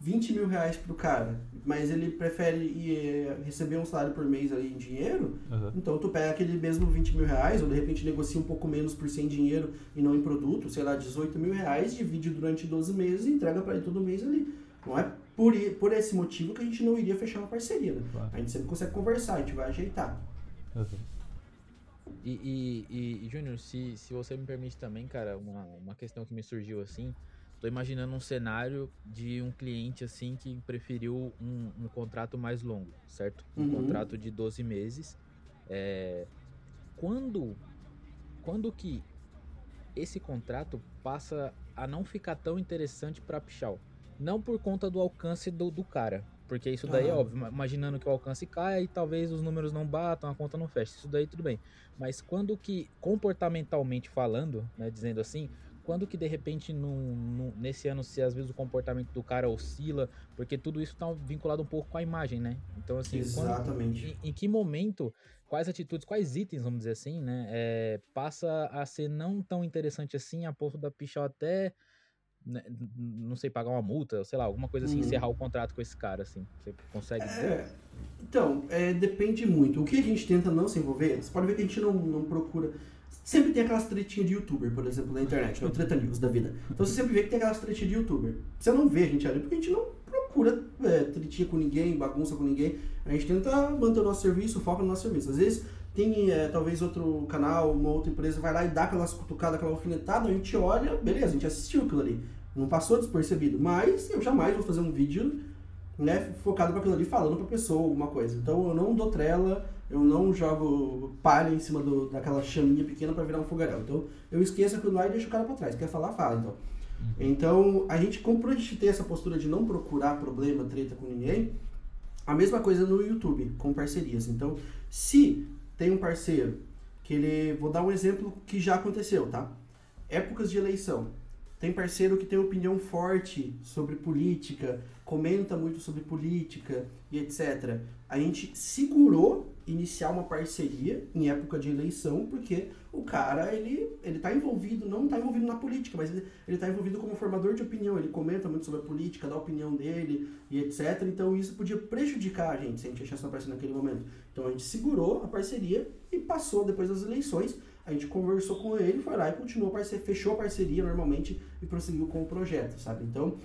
20 mil reais pro cara, mas ele prefere ir, eh, receber um salário por mês ali em dinheiro, uhum. então tu pega aquele mesmo 20 mil reais, ou de repente negocia um pouco menos por sem dinheiro e não em produto, sei lá, 18 mil reais, divide durante 12 meses e entrega para ele todo mês ali. Não é por, por esse motivo que a gente não iria fechar uma parceria, né? A gente sempre consegue conversar, a gente vai ajeitar. Uhum. E, e, e, e Júnior, se, se você me permite também, cara, uma, uma questão que me surgiu assim, Tô imaginando um cenário de um cliente assim que preferiu um, um contrato mais longo, certo? Um uhum. contrato de 12 meses. É... Quando, quando que esse contrato passa a não ficar tão interessante para Pichal? Não por conta do alcance do, do cara, porque isso daí é óbvio, imaginando que o alcance caia e talvez os números não batam, a conta não feche, isso daí tudo bem. Mas quando que, comportamentalmente falando, né, dizendo assim, quando que de repente num, num, nesse ano se às vezes o comportamento do cara oscila, porque tudo isso está vinculado um pouco com a imagem, né? Então assim, Exatamente. Quando, em, em, que momento, quais atitudes, quais itens, vamos dizer assim, né, é, passa a ser não tão interessante assim a ponto da Pichal até né, não sei, pagar uma multa, sei lá, alguma coisa assim, hum. encerrar o contrato com esse cara, assim. Você consegue é, Então, é, depende muito. O que a gente tenta não se envolver, você pode ver que a gente não, não procura Sempre tem aquelas tretinhas de youtuber, por exemplo, na internet, no né? Treta News da vida. Então você sempre vê que tem aquelas tretinhas de youtuber. Você não vê a gente ali porque a gente não procura é, tretinha com ninguém, bagunça com ninguém. A gente tenta manter o nosso serviço, foca no nosso serviço. Às vezes tem é, talvez outro canal, uma outra empresa vai lá e dá aquelas cutucadas, aquela alfinetada, a gente olha, beleza, a gente assistiu aquilo ali. Não passou despercebido. Mas eu jamais vou fazer um vídeo né, focado para aquilo ali, falando pra pessoa alguma coisa. Então eu não dou trela eu não jogo palha em cima do, daquela chaminha pequena para virar um fogaréu. Então eu esqueço aquilo lá e deixo o cara para trás. Quer falar, fala. Então, uhum. então a gente, como a gente ter essa postura de não procurar problema, treta com ninguém, a mesma coisa no YouTube, com parcerias. Então, se tem um parceiro que ele. Vou dar um exemplo que já aconteceu, tá? Épocas de eleição. Tem parceiro que tem opinião forte sobre política, comenta muito sobre política e etc. A gente segurou iniciar uma parceria em época de eleição, porque o cara, ele, ele tá envolvido, não está envolvido na política, mas ele, ele tá envolvido como formador de opinião, ele comenta muito sobre a política, dá a opinião dele e etc. Então isso podia prejudicar a gente se a gente achasse uma parceria naquele momento. Então a gente segurou a parceria e passou depois das eleições, a gente conversou com ele, foi lá e continuou fechou a parceria normalmente e prosseguiu com o projeto, sabe? Então,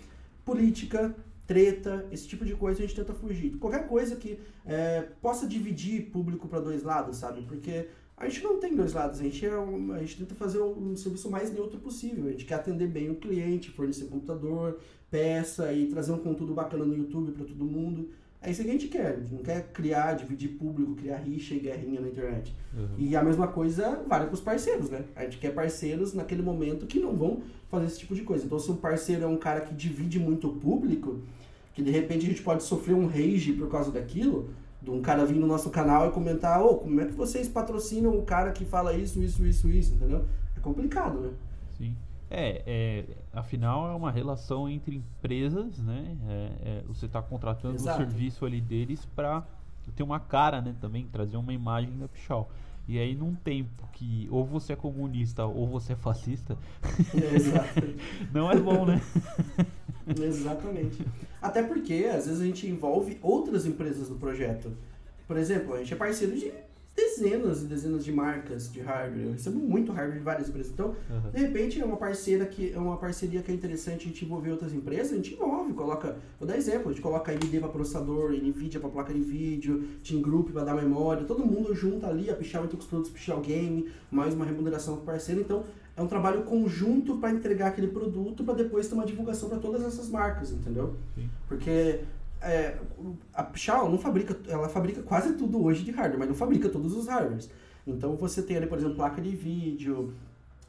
política, treta, esse tipo de coisa a gente tenta fugir. Qualquer coisa que é, possa dividir público para dois lados, sabe? Porque a gente não tem dois lados, a gente, é um, a gente tenta fazer um serviço mais neutro possível. A gente quer atender bem o cliente, fornecer computador, peça e trazer um conteúdo bacana no YouTube para todo mundo. É isso que a gente quer. A gente não quer criar, dividir público, criar rixa e guerrinha na internet. Uhum. E a mesma coisa vale para os parceiros, né? A gente quer parceiros naquele momento que não vão fazer esse tipo de coisa. Então, se um parceiro é um cara que divide muito o público, que de repente a gente pode sofrer um rage por causa daquilo, de um cara vir no nosso canal e comentar, ô, oh, como é que vocês patrocinam o cara que fala isso, isso, isso, isso, entendeu? É complicado, né? Sim. É, é, afinal é uma relação entre empresas, né? É, é, você está contratando o serviço ali deles para ter uma cara, né? Também trazer uma imagem da Pichal. E aí, num tempo que ou você é comunista ou você é fascista, não é bom, né? Exatamente. Até porque, às vezes, a gente envolve outras empresas no projeto. Por exemplo, a gente é parceiro de dezenas e dezenas de marcas de hardware. Eu recebo muito hardware de várias empresas. Então, Aham. de repente, é uma parceira que é uma parceria que é interessante a gente envolver outras empresas, a gente envolve, coloca, vou dar exemplo, a gente coloca AMD para processador, Nvidia para placa de vídeo, Team Group para dar memória, todo mundo junta ali, a Pichal com os produtos Pichal Game, mais uma remuneração pro parceiro, então é um trabalho conjunto para entregar aquele produto para depois ter uma divulgação para todas essas marcas, entendeu? Sim. Porque é, a Pichal não fabrica, ela fabrica quase tudo hoje de hardware, mas não fabrica todos os hardwares. Então você tem ali, por exemplo, placa de vídeo,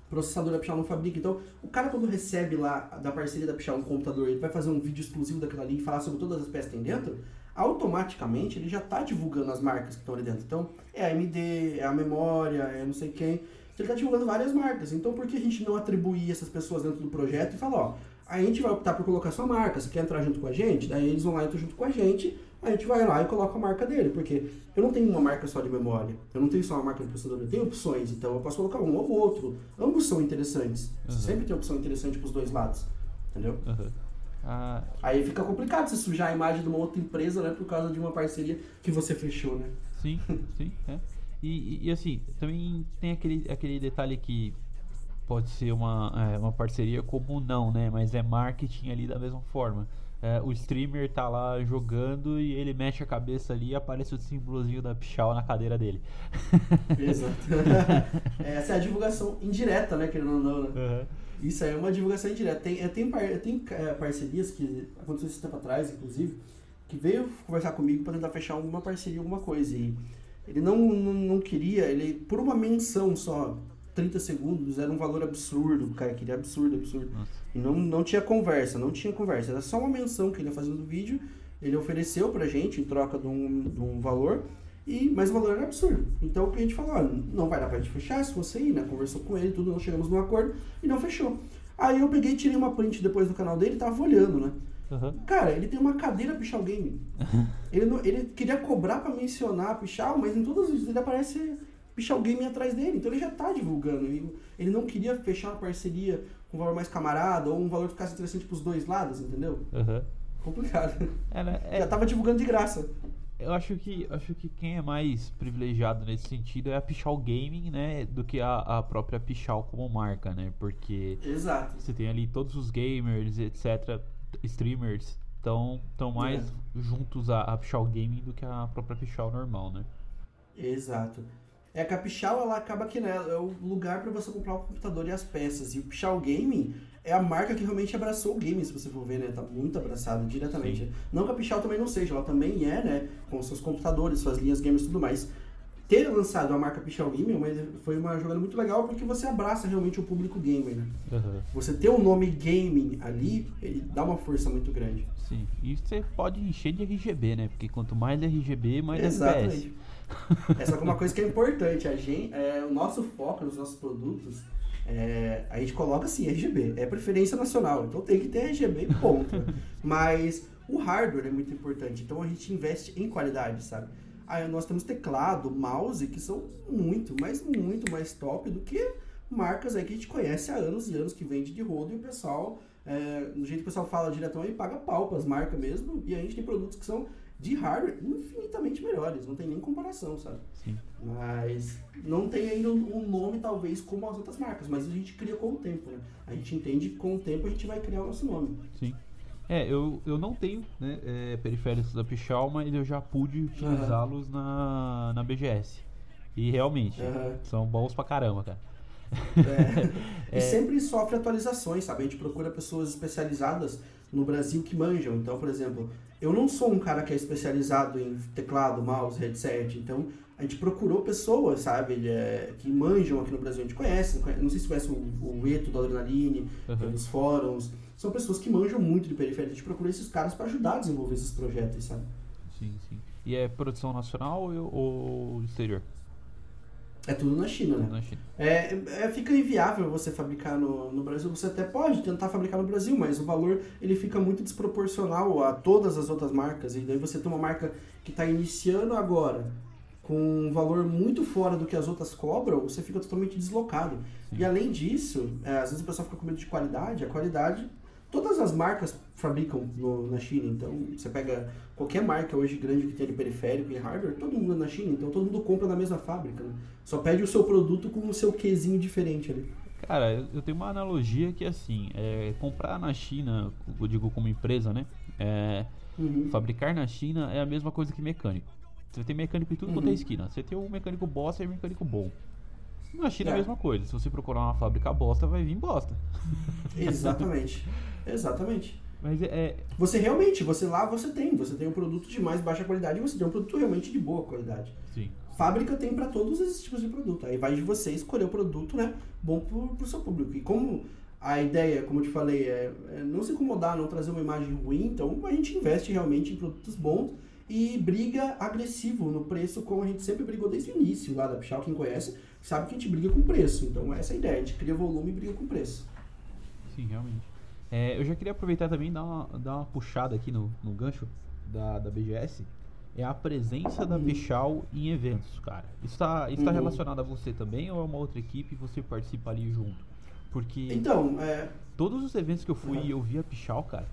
processador da Pichal não fabrica. Então, o cara quando recebe lá da parceria da Pichal um computador, ele vai fazer um vídeo exclusivo daquilo ali e falar sobre todas as peças que tem dentro, automaticamente ele já está divulgando as marcas que estão ali dentro. Então, é a AMD, é a memória, é não sei quem. Então, ele está divulgando várias marcas. Então, por que a gente não atribuir essas pessoas dentro do projeto e falar, ó, a gente vai optar por colocar sua marca, você quer entrar junto com a gente? Daí eles vão lá e entram junto com a gente, a gente vai lá e coloca a marca dele, porque eu não tenho uma marca só de memória, eu não tenho só uma marca de processador, eu tenho opções, então eu posso colocar um ou outro. Ambos são interessantes. Você Uhum. sempre tem opção interessante pros dois lados, entendeu? Aham. Ah, Aí fica complicado você sujar a imagem de uma outra empresa, né, por causa de uma parceria que você fechou, né? sim, sim, é. E, e- e, assim, também tem aquele, aquele detalhe que pode ser uma, é, uma parceria como não, né? Mas é marketing ali da mesma forma. É, o streamer tá lá jogando e ele mexe a cabeça ali e aparece o símbolozinho da Pichal na cadeira dele. Exato. Essa é a divulgação indireta, né, querendo ou não, né? Aham. Isso aí é uma divulgação indireta. Tem, é, tem, par- tem é, parcerias que aconteceu esse tempo atrás, inclusive, que veio conversar comigo para tentar fechar alguma parceria, alguma coisa. E ele não, não, não queria, ele, por uma menção só, 30 segundos, era um valor absurdo. O cara queria absurdo, absurdo. Nossa. E não, não tinha conversa, não tinha conversa. Era só uma menção que ele ia fazendo no vídeo. Ele ofereceu pra gente em troca de um, de um valor. E, mas o valor era absurdo. Então o cliente falou, olha, não vai dar pra gente fechar se você ir, né? Conversou com ele, tudo, nós chegamos num acordo e não fechou. Aí eu peguei e tirei uma print depois do canal dele e tava olhando, né? Aham. Cara, ele tem uma cadeira Pichal Game. ele, não- ele queria cobrar pra mencionar a Pichal, mas em todos os vídeos ele aparece Pichal Game atrás dele. Então ele já tá divulgando. Ele, ele não queria fechar uma parceria com um valor mais camarada ou um valor que ficasse interessante pros dois lados, entendeu? Aham. Complicado. É, né? É, Já tava divulgando de graça. Eu acho que acho que quem é mais privilegiado nesse sentido é a Pichal Gaming, né, do que a, a própria Pichal como marca, né? Porque Exato. você tem ali todos os gamers, etc, streamers, estão tão mais juntos a, a Pichal Gaming do que a própria Pichal normal, né? Exato. É que a Pichal, ela acaba que né, é o lugar para você comprar o computador e as peças. E o Pichal Gaming é a marca que realmente abraçou o game, se você for ver, né? Tá muito abraçado diretamente. Não que a Pichal também não seja, ela também é, né? Com seus computadores, suas linhas gamers e tudo mais. Ter lançado a marca Pichal Gaming foi uma jogada muito legal porque você abraça realmente o público gamer, né? Você ter o nome gaming ali, ele dá uma força muito grande. Sim. E você pode encher de RGB, né? Porque quanto mais RGB, mais FPS. Exatamente. Essa é uma coisa que é importante. A gente, é, o nosso foco nos nossos produtos, é, a gente coloca assim, RGB. É preferência nacional, então tem que ter RGB e ponto. Mas o hardware é muito importante, então a gente investe em qualidade, sabe? Aí nós temos teclado, mouse, que são muito, mas muito mais top do que marcas aí que a gente conhece há anos e anos que vende de rodo e o pessoal, é, do jeito que o pessoal fala diretão, aí paga pau pras marcas mesmo. E a gente tem produtos que são de hardware infinitamente melhores, não tem nem comparação, sabe? Sim. Mas não tem ainda um nome, talvez, como as outras marcas, mas a gente cria com o tempo, né? A gente entende que com o tempo a gente vai criar o nosso nome. Sim. É, eu, eu não tenho né, é, periféricos da Pichal, mas eu já pude utilizá-los na, na BGS. E realmente, Aham. são bons pra caramba, cara. É. E sempre sofre atualizações, sabe? A gente procura pessoas especializadas no Brasil que manjam. Então, por exemplo, eu não sou um cara que é especializado em teclado, mouse, headset. Então, a gente procurou pessoas, sabe? é, que manjam aqui no Brasil. A gente conhece, conhe- não sei se conhece o, o Eto do Adrenaline, Uhum. pelos fóruns. São pessoas que manjam muito de periférico. A gente procura esses caras para ajudar a desenvolver esses projetos, sabe? Sim, sim. E é produção nacional ou, ou exterior? É tudo na China, né? Na China. É, é, fica inviável você fabricar no, no Brasil. Você até pode tentar fabricar no Brasil, mas o valor ele fica muito desproporcional a todas as outras marcas. E daí você tem uma marca que está iniciando agora, com um valor muito fora do que as outras cobram, você fica totalmente deslocado. Sim. E além disso, é, às vezes o pessoal fica com medo de qualidade, a qualidade todas as marcas fabricam no, na China, então você pega qualquer marca hoje grande que tenha de periférico e hardware, todo mundo é na China, então todo mundo compra na mesma fábrica, né? Só pede o seu produto com o seu quezinho diferente ali. Cara, eu tenho uma analogia que assim, é, comprar na China, eu digo como empresa, né? É, uhum. Fabricar na China é a mesma coisa que mecânico. Você tem mecânico em tudo uhum. quanto é uhum. esquina. Você tem um mecânico bosta e um mecânico bom. Na China é. a mesma coisa. Se você procurar uma fábrica bosta, vai vir bosta. Exatamente. Exatamente. Mas é, é... Você realmente, você lá você tem. Você tem um produto de mais baixa qualidade e você tem um produto realmente de boa qualidade. Sim. Fábrica tem para todos esses tipos de produto. Aí vai de você escolher o produto, né? Bom pro, pro seu público. E como a ideia, como eu te falei, é, é não se incomodar, não trazer uma imagem ruim, então a gente investe realmente em produtos bons e briga agressivo no preço, como a gente sempre brigou desde o início lá da Pichal, quem conhece, sabe que a gente briga com preço. Então essa é a ideia, a gente cria volume e briga com preço. Sim, realmente. É, eu já queria aproveitar também e dar uma, dar uma puxada aqui no, no gancho da, da BGS. É a presença da Pichal uhum. em eventos, cara. Está está uhum. relacionado a você também ou é uma outra equipe e você participa ali junto? Porque então, é... todos os eventos que eu fui e uhum. eu vi a Pichal, cara,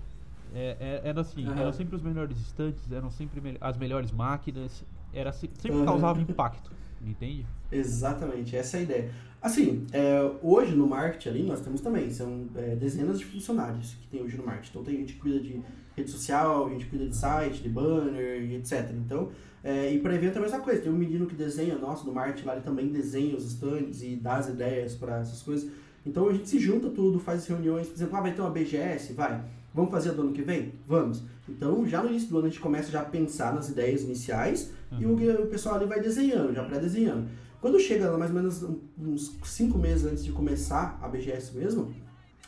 é, é, era assim, uhum. eram sempre os melhores estantes, eram sempre me as melhores máquinas, era sempre uhum. causava impacto, entende? Exatamente, essa é a ideia. Assim, é, hoje no marketing ali nós temos também, são é, dezenas de funcionários que tem hoje no marketing. Então tem gente que cuida de rede social, gente que cuida de site, de banner e etc. Então, é, e para evento é a mesma coisa. Tem um menino que desenha, nosso, no marketing lá, ele também desenha os stands e dá as ideias para essas coisas. Então a gente se junta tudo, faz reuniões, por exemplo, ah, vai ter uma BGS? Vai. Vamos fazer do ano que vem? Vamos. Então, já no início do ano, a gente começa já a pensar nas ideias iniciais uhum. e o, o, pessoal ali vai desenhando, já pré-desenhando. Quando chega mais ou menos uns cinco meses antes de começar a BGS mesmo,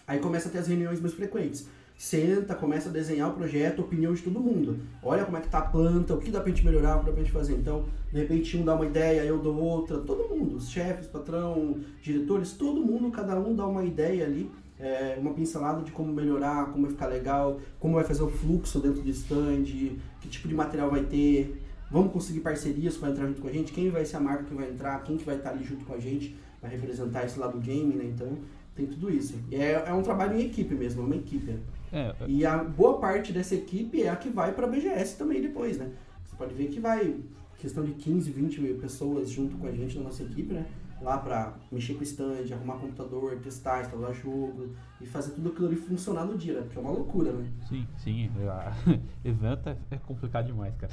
aí começa a ter as reuniões mais frequentes. Senta, começa a desenhar o projeto, opinião de todo mundo. Olha como é que tá a planta, o que dá pra gente melhorar, o que dá pra gente fazer. Então, de repente um dá uma ideia, eu dou outra, todo mundo, os chefes, patrão, diretores, todo mundo, cada um dá uma ideia ali é, uma pincelada de como melhorar, como vai ficar legal, como vai fazer o fluxo dentro do stand, que tipo de material vai ter, vamos conseguir parcerias para entrar junto com a gente, quem vai ser a marca que vai entrar, quem que vai estar ali junto com a gente para representar esse lado do game, né? Então tem tudo isso. E é, é um trabalho em equipe mesmo, é uma equipe. Né? É, e a boa parte dessa equipe é a que vai para a BGS também depois, né? Você pode ver que vai questão de 15, 20 pessoas junto com a gente na nossa equipe, né? Lá para mexer com o stand, arrumar computador, testar, instalar jogo e fazer tudo aquilo ali funcionar no dia, né? Porque é uma loucura, né? Sim, sim. Evento é, é complicado demais, cara.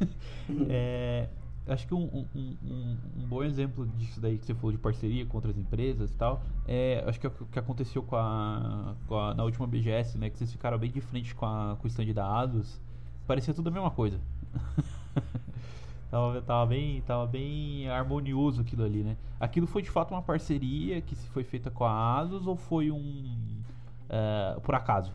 É, acho que um, um, um, um, bom exemplo disso daí que você falou de parceria com outras empresas e tal, é, acho que é o que aconteceu com a, com a, na última BGS, né? Que vocês ficaram bem de frente com, a, com o stand da Asus. Parecia tudo a mesma coisa. Tava, tava, bem, tava bem harmonioso aquilo ali, né? Aquilo foi de fato uma parceria que foi feita com a Asus ou foi um. Uh, por acaso?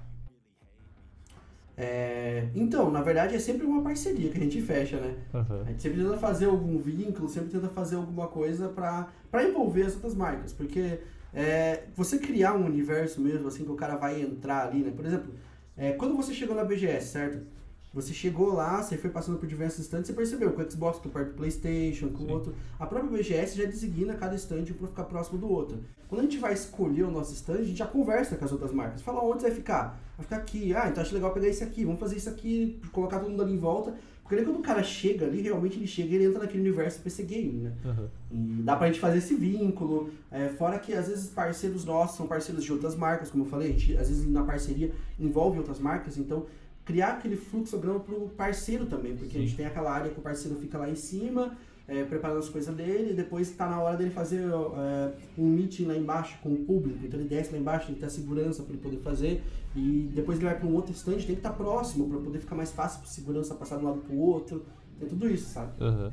É, então, na verdade é sempre uma parceria que a gente fecha, né? Uhum. A gente sempre tenta fazer algum vínculo, sempre tenta fazer alguma coisa para envolver as outras marcas. Porque é, você criar um universo mesmo, assim, que o cara vai entrar ali, né? Por exemplo, é, quando você chegou na BGS, certo? Você chegou lá, você foi passando por diversos stands, você percebeu que o Xbox tá perto do PlayStation, com o outro. A própria BGS já designa cada stand para ficar próximo do outro. Quando a gente vai escolher o nosso stand, a gente já conversa com as outras marcas. Fala onde você vai ficar. Vai ficar aqui. Ah, então acho legal pegar esse aqui. Vamos fazer isso aqui, colocar todo mundo ali em volta. Porque quando o cara chega ali, realmente ele chega e ele entra naquele universo PC Game, né? Uhum. E dá pra gente fazer esse vínculo. É, fora que às vezes parceiros nossos são parceiros de outras marcas, como eu falei, gente, às vezes na parceria envolve outras marcas, então criar aquele fluxograma para o parceiro também, porque Sim. a gente tem aquela área que o parceiro fica lá em cima, é, preparando as coisas dele, e depois está na hora dele fazer é, um meeting lá embaixo com o público, então ele desce lá embaixo, tem que ter segurança para ele poder fazer, e depois ele vai para um outro stand, tem que estar tá próximo para poder ficar mais fácil para segurança passar de um lado para o outro, tem tudo isso, sabe? Uhum.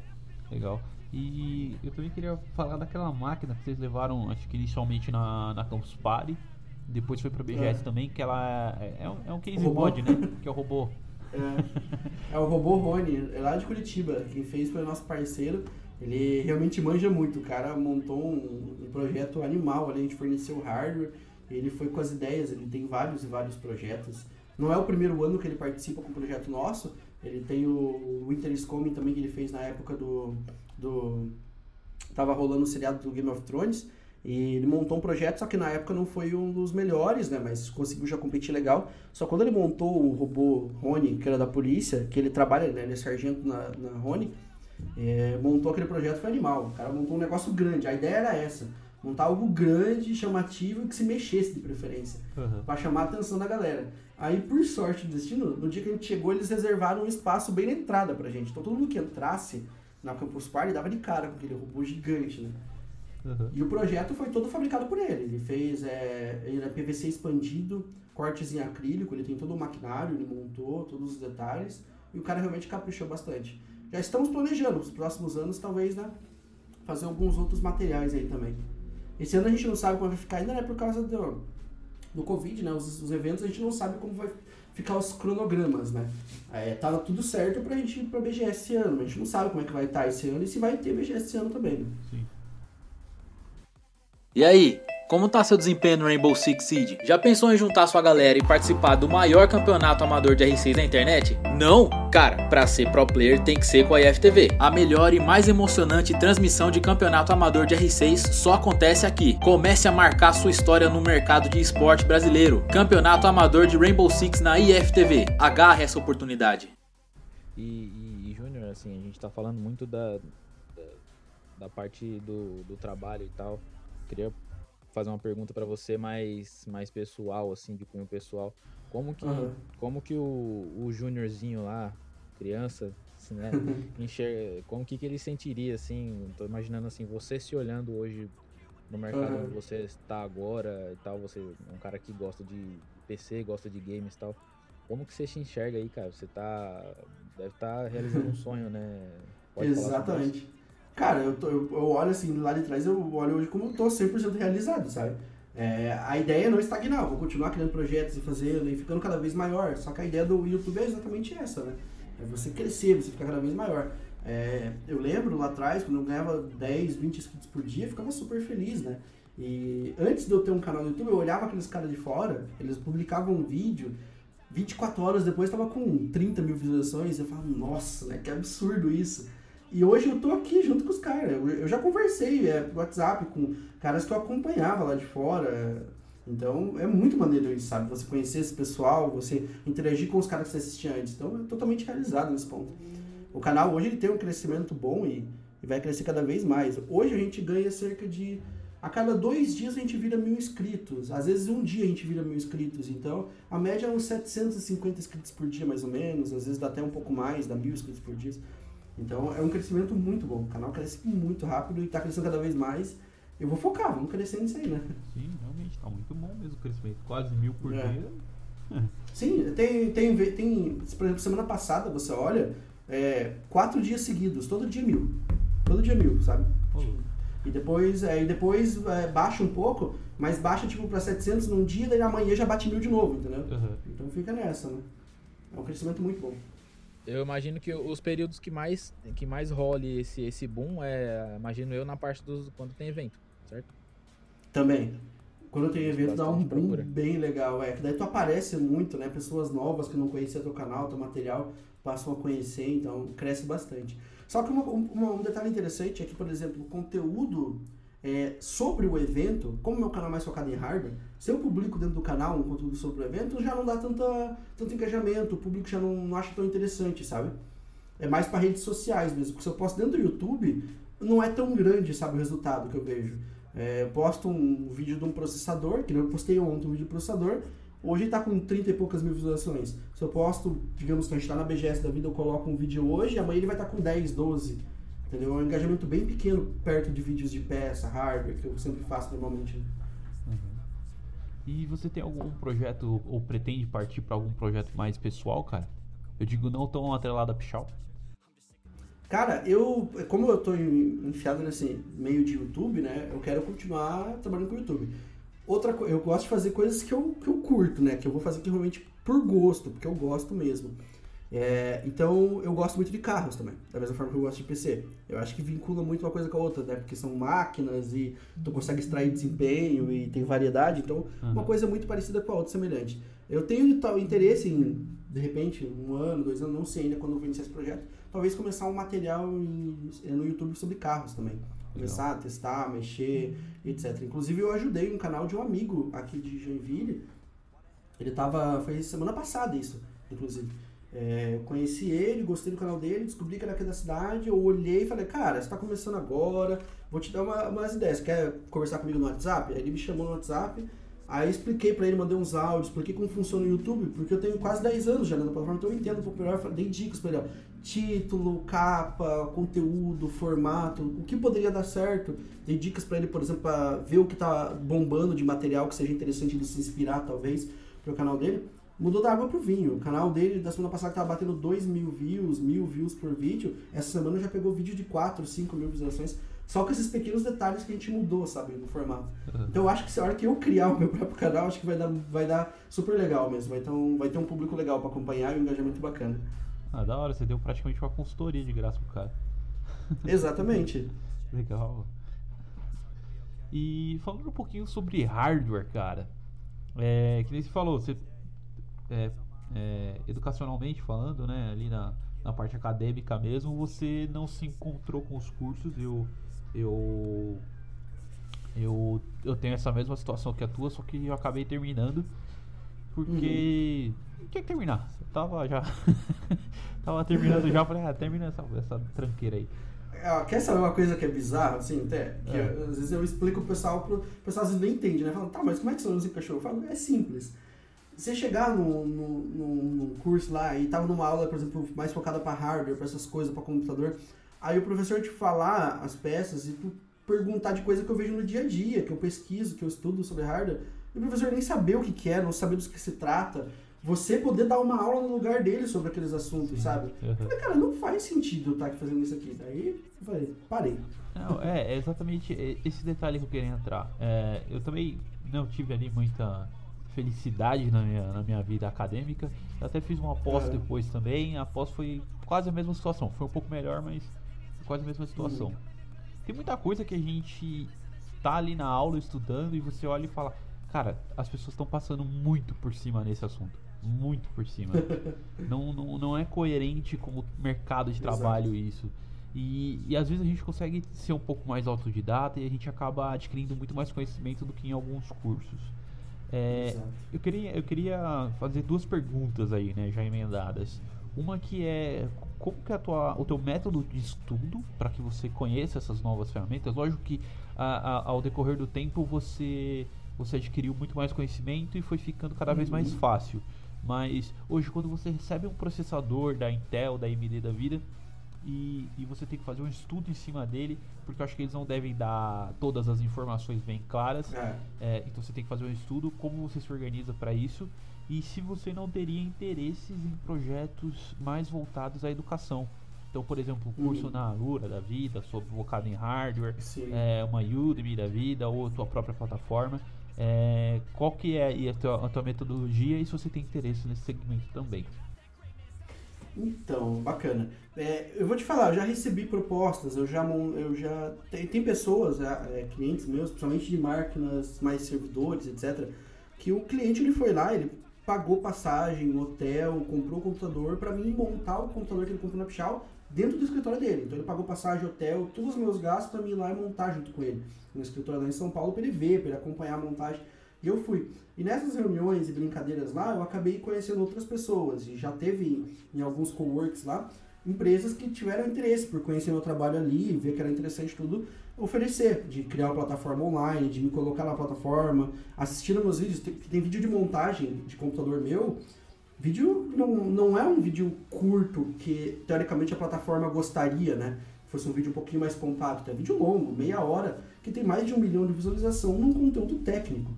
Legal. E eu também queria falar daquela máquina que vocês levaram, acho que inicialmente na, na Campus Party, depois foi pra BGS é. também, que ela é, é um, é um case mod, né? Que é o robô. É, é o robô Rony, é lá de Curitiba. Quem fez foi o nosso parceiro. Ele realmente manja muito. O cara montou um, um projeto animal ali, a gente forneceu hardware. Ele foi com as ideias, ele tem vários e vários projetos. Não é o primeiro ano que ele participa com um projeto nosso. Ele tem o Winter is Coming também, que ele fez na época do. do tava rolando o seriado do Game of Thrones. E ele montou um projeto, só que na época não foi um dos melhores, né? Mas conseguiu já competir legal. Só quando ele montou o robô Rony, que era da polícia, que ele trabalha, né? Ele é sargento na, na Rony, é, montou aquele projeto foi animal. O cara montou um negócio grande. A ideia era essa. Montar algo grande, chamativo e que se mexesse de preferência. Uhum. para chamar a atenção da galera. Aí, por sorte do destino, no dia que a gente chegou, eles reservaram um espaço bem na entrada pra gente. Então todo mundo que entrasse na Campus Party dava de cara com aquele robô gigante, né? Uhum. E o projeto foi todo fabricado por ele. Ele fez é, ele é PVC expandido, cortes em acrílico, ele tem todo o maquinário, ele montou todos os detalhes e o cara realmente caprichou bastante. Já estamos planejando, nos próximos anos, talvez, né? Fazer alguns outros materiais aí também. Esse ano a gente não sabe como vai ficar ainda, né? Por causa do, do Covid, né? Os, os eventos a gente não sabe como vai ficar os cronogramas, né? É, tá tudo certo pra gente ir pra BGS esse ano, mas a gente não sabe como é que vai estar esse ano e se vai ter BGS esse ano também, né? Sim. E aí, como tá seu desempenho no Rainbow Six Siege? Já pensou em juntar sua galera e participar do maior campeonato amador de R6 na internet? Não? Cara, para ser pro player tem que ser com a IFTV. A melhor e mais emocionante transmissão de campeonato amador de R6 só acontece aqui. Comece a marcar sua história no mercado de esporte brasileiro. Campeonato amador de Rainbow Six na IFTV. Agarre essa oportunidade. E, e, e Júnior, assim, a gente tá falando muito da, da, da parte do, do trabalho e tal queria fazer uma pergunta para você mais, mais pessoal, assim, de cunho pessoal. Como que, uhum. como que o, o Júniorzinho lá, criança, assim, né, enxerga, como que, que ele sentiria, assim, tô imaginando assim, você se olhando hoje no mercado uhum. onde você está agora e tal, você é um cara que gosta de PC, gosta de games e tal. Como que você se enxerga aí, cara? Você tá. Deve estar tá realizando um sonho, né? Pode Exatamente. Cara, eu, tô, eu, olho assim, lá de trás, eu olho hoje como eu tô 100% realizado, sabe? É, a ideia é não estagnar, eu vou continuar criando projetos e fazendo e ficando cada vez maior. Só que a ideia do YouTube é exatamente essa, né? É você crescer, você ficar cada vez maior. É, eu lembro lá atrás, quando eu ganhava 10, 20 inscritos por dia, eu ficava super feliz, né? E antes de eu ter um canal no YouTube, eu olhava aqueles caras de fora, eles publicavam um vídeo, 24 horas depois tava com 30 mil visualizações, eu falava, nossa, né? Que absurdo isso. E hoje eu tô aqui junto com os caras. Eu já conversei é, por WhatsApp com caras que eu acompanhava lá de fora. Então é muito maneiro isso, sabe? Você conhecer esse pessoal, você interagir com os caras que você assistia antes. Então é totalmente realizado nesse ponto. O canal hoje ele tem um crescimento bom e, e vai crescer cada vez mais. Hoje a gente ganha cerca de. A cada dois dias a gente vira mil inscritos. Às vezes um dia a gente vira mil inscritos. Então a média é uns 750 inscritos por dia, mais ou menos. Às vezes dá até um pouco mais, dá mil inscritos por dia. Então é um crescimento muito bom. O canal cresce muito rápido e está crescendo cada vez mais. Eu vou focar, vamos crescer nisso aí, né? Sim, realmente, está muito bom mesmo o crescimento. Quase mil por é. dia. Sim, tem, tem, tem, por exemplo, semana passada você olha, é, quatro dias seguidos, todo dia mil. Todo dia mil, sabe? E depois, é, e depois é, baixa um pouco, mas baixa tipo para 700 num dia, daí amanhã já bate mil de novo, entendeu? Uhum. Então fica nessa, né? É um crescimento muito bom. Eu imagino que os períodos que mais que mais role esse esse boom é, imagino eu na parte dos quando tem evento, certo? Também. Quando tem evento dá um boom procura. bem legal, é que daí tu aparece muito, né? Pessoas novas que não conheciam teu canal, teu material, passam a conhecer, então cresce bastante. Só que uma, uma, um detalhe interessante é que, por exemplo, o conteúdo é, sobre o evento, como meu canal é mais focado em hardware, se eu publico dentro do canal um conteúdo sobre o evento, já não dá tanta, tanto engajamento, o público já não, não acha tão interessante, sabe? É mais para redes sociais mesmo. Porque se eu posto dentro do YouTube, não é tão grande, sabe, o resultado que eu vejo. É, eu posto um vídeo de um processador, que eu postei ontem um vídeo de processador, hoje está com 30 e poucas mil visualizações. Se eu posto, digamos que a gente está na BGS da vida, eu coloco um vídeo hoje, amanhã ele vai estar tá com 10, 12 Entendeu? É um engajamento bem pequeno perto de vídeos de peça, hardware, que eu sempre faço normalmente. Uhum. E você tem algum projeto ou pretende partir para algum projeto mais pessoal, cara? Eu digo não tão atrelado a Pichal. Cara, eu, como eu tô enfiado nesse meio de YouTube, né? Eu quero continuar trabalhando com o YouTube. Outra eu gosto de fazer coisas que eu, que eu curto, né? Que eu vou fazer que realmente por gosto, porque eu gosto mesmo. É, então eu gosto muito de carros também, da mesma forma que eu gosto de PC. Eu acho que vincula muito uma coisa com a outra, né? Porque são máquinas e tu consegue extrair desempenho e tem variedade, então Uhum. uma coisa muito parecida com a outra, semelhante. Eu tenho tal interesse em, de repente, um ano, dois anos, não sei ainda quando eu vou iniciar esse projeto, talvez começar um material em- no YouTube sobre carros também. Começar a testar, mexer, etc. Inclusive eu ajudei um canal de um amigo aqui de Joinville. Ele tava. Foi semana passada isso, inclusive. É, conheci ele, gostei do canal dele, descobri que era aqui da cidade, eu olhei e falei, cara, você tá começando agora, vou te dar uma- umas ideias. Quer conversar comigo no WhatsApp? Aí ele me chamou no WhatsApp, aí expliquei pra ele, mandei uns áudios, expliquei como funciona o YouTube, porque eu tenho quase 10 anos já na plataforma, então eu entendo um pouco melhor, dei dicas pra ele, ó, título, capa, conteúdo, formato, o que poderia dar certo. Dei dicas pra ele, por exemplo, pra ver o que tá bombando de material que seja interessante de se inspirar, talvez, pro canal dele. Mudou da água pro vinho. O canal dele, da semana passada, que tava batendo 2 mil views, mil views por vídeo. Essa semana já pegou vídeo de 4, 5 mil visualizações. Só com esses pequenos detalhes que a gente mudou, sabe, no formato. Então eu acho que se a hora que eu criar o meu próprio canal, acho que vai dar, vai dar super legal mesmo. Vai ter um, vai ter um público legal pra acompanhar e um engajamento bacana. Ah, da hora, você deu praticamente uma consultoria de graça pro cara. Exatamente. Legal. E falando um pouquinho sobre hardware, cara. É, que nem você falou, você é, é, educacionalmente falando, né, ali na, na parte acadêmica mesmo, você não se encontrou com os cursos. Eu eu eu, eu tenho essa mesma situação que a tua, só que eu acabei terminando porque não tinha que terminar. Eu tava já tava terminando já, falei, ah, termina essa, essa tranqueira aí. Ah, Quer saber uma coisa que é bizarra, assim, até? Que É. às vezes eu explico pro pessoal, pro o pessoal às vezes não entende, né? Fala, tá, mas como é que você usa cachorro? Eu falo, é simples. Você chegar num, num, num- num curso lá e tava numa aula, por exemplo, mais focada para hardware, para essas coisas, para computador, aí o professor te falar as peças e tu perguntar de coisa que eu vejo no dia a dia, que eu pesquiso, que eu estudo sobre hardware, e o professor nem saber o que, que é, não saber do que se trata, você poder dar uma aula no lugar dele sobre aqueles assuntos, sabe? Uhum. Eu falei, cara, não faz sentido eu estar aqui fazendo isso aqui. Daí eu falei, parei. Não, é, é exatamente e- esse detalhe que eu queria entrar. É, eu também não tive ali muita felicidade na minha, na minha vida acadêmica. Eu até fiz uma pós É. depois também. A pós foi quase a mesma situação. Foi um pouco melhor, mas quase a mesma situação. Tem muita coisa que a gente tá ali na aula estudando e você olha e fala: Cara, as pessoas estão passando muito por cima nesse assunto. Muito por cima. não, não, não é coerente com o mercado de Exato. trabalho isso. E, e às vezes a gente consegue ser um pouco mais autodidata e a gente acaba adquirindo muito mais conhecimento do que em alguns cursos. É, eu, queria, eu queria fazer duas perguntas aí, né, já emendadas. Uma que é como que é tua, o teu método de estudo para que você conheça essas novas ferramentas? Lógico que a- a- ao decorrer do tempo você você adquiriu muito mais conhecimento e foi ficando cada vez mais Uhum. fácil. Mas hoje quando você recebe um processador da Intel, da AMD da vida e, e você tem que fazer um estudo em cima dele, porque eu acho que eles não devem dar todas as informações bem claras. É. É, então você tem que fazer um estudo, como você se organiza para isso e se você não teria interesses em projetos mais voltados à educação. Então, por exemplo, um curso Uhum. na Alura da vida, sobre focado em hardware, é, uma Udemy da vida ou a tua própria plataforma. É, qual que é a tua, a tua metodologia e se você tem interesse nesse segmento também? Então, bacana. É, eu vou te falar, eu já recebi propostas, eu já, eu já tem, tem pessoas, é, clientes meus, principalmente de máquinas, mais servidores, etc, que o cliente ele foi lá, ele pagou passagem, hotel, comprou o computador para mim montar o computador que ele comprou na Pichal dentro do escritório dele. Então ele pagou passagem, hotel, todos os meus gastos para mim ir lá e montar junto com ele no escritório lá em São Paulo para ele ver, para ele acompanhar a montagem. E eu fui. E nessas reuniões e brincadeiras lá, eu acabei conhecendo outras pessoas. E já teve em alguns coworks lá, empresas que tiveram interesse por conhecer meu trabalho ali, ver que era interessante tudo, oferecer, de criar uma plataforma online, de me colocar na plataforma, assistindo meus vídeos. Tem, tem vídeo de montagem de computador meu. Vídeo não, não é um vídeo curto que teoricamente a plataforma gostaria, né? Fosse um vídeo um pouquinho mais compacto. É vídeo longo, meia hora, que tem mais de um milhão de visualização num conteúdo técnico.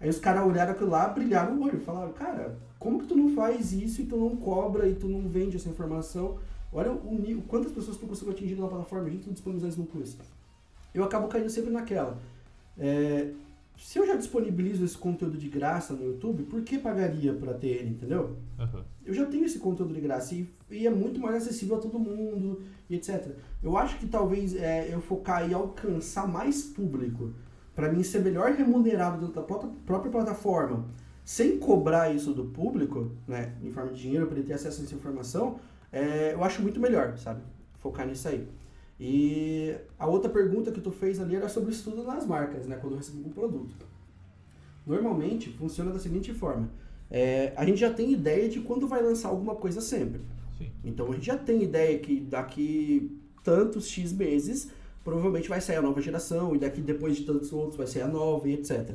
Aí os caras olharam aquilo lá, brilharam o olho, falaram, cara, como que tu não faz isso e tu não cobra e tu não vende essa informação? Olha o nível, quantas pessoas tu conseguiu atingir na plataforma, a gente não disponibiliza isso no curso. Eu acabo caindo sempre naquela. É, se eu já disponibilizo esse conteúdo de graça no YouTube, por que pagaria para ter ele, entendeu? Uhum. Eu já tenho esse conteúdo de graça e, e, é muito mais acessível a todo mundo e etc. Eu acho que talvez é, eu focar em alcançar mais público para mim ser melhor remunerado dentro da própria plataforma, sem cobrar isso do público, né, em forma de dinheiro para ele ter acesso a essa informação, é, eu acho muito melhor, sabe? Focar nisso aí. E a outra pergunta que tu fez ali era sobre o estudo nas marcas, né? Quando eu recebo um produto. Normalmente funciona da seguinte forma: é, a gente já tem ideia de quando vai lançar alguma coisa sempre. Sim. Então a gente já tem ideia que daqui tantos X meses provavelmente vai sair a nova geração e daqui depois de tantos outros vai sair a nova e etc.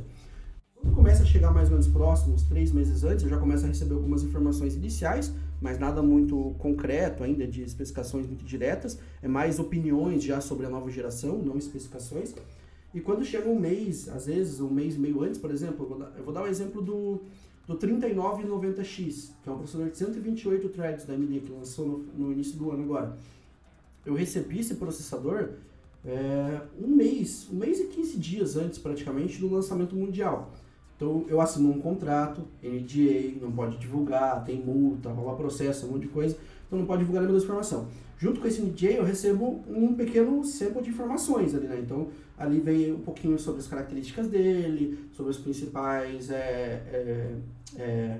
Quando começa a chegar mais ou menos próximo, uns três meses antes, eu já começo a receber algumas informações iniciais mas nada muito concreto ainda, de especificações muito diretas, é mais opiniões já sobre a nova geração, não especificações. E quando chega um mês, às vezes um mês e meio antes, por exemplo, eu vou dar, eu vou dar um exemplo do, do 3990X, que é um processador de 128 threads da AMD, que lançou no, no início do ano agora. Eu recebi esse processador é, um mês, um mês e 15 dias antes praticamente do lançamento mundial. Então eu assino um contrato, NDA, não pode divulgar, tem multa, rola processo, um monte de coisa, então não pode divulgar nenhuma informação. Junto com esse NDA eu recebo um pequeno sample de informações ali, né? Então ali vem um pouquinho sobre as características dele, sobre as principais é, é, é,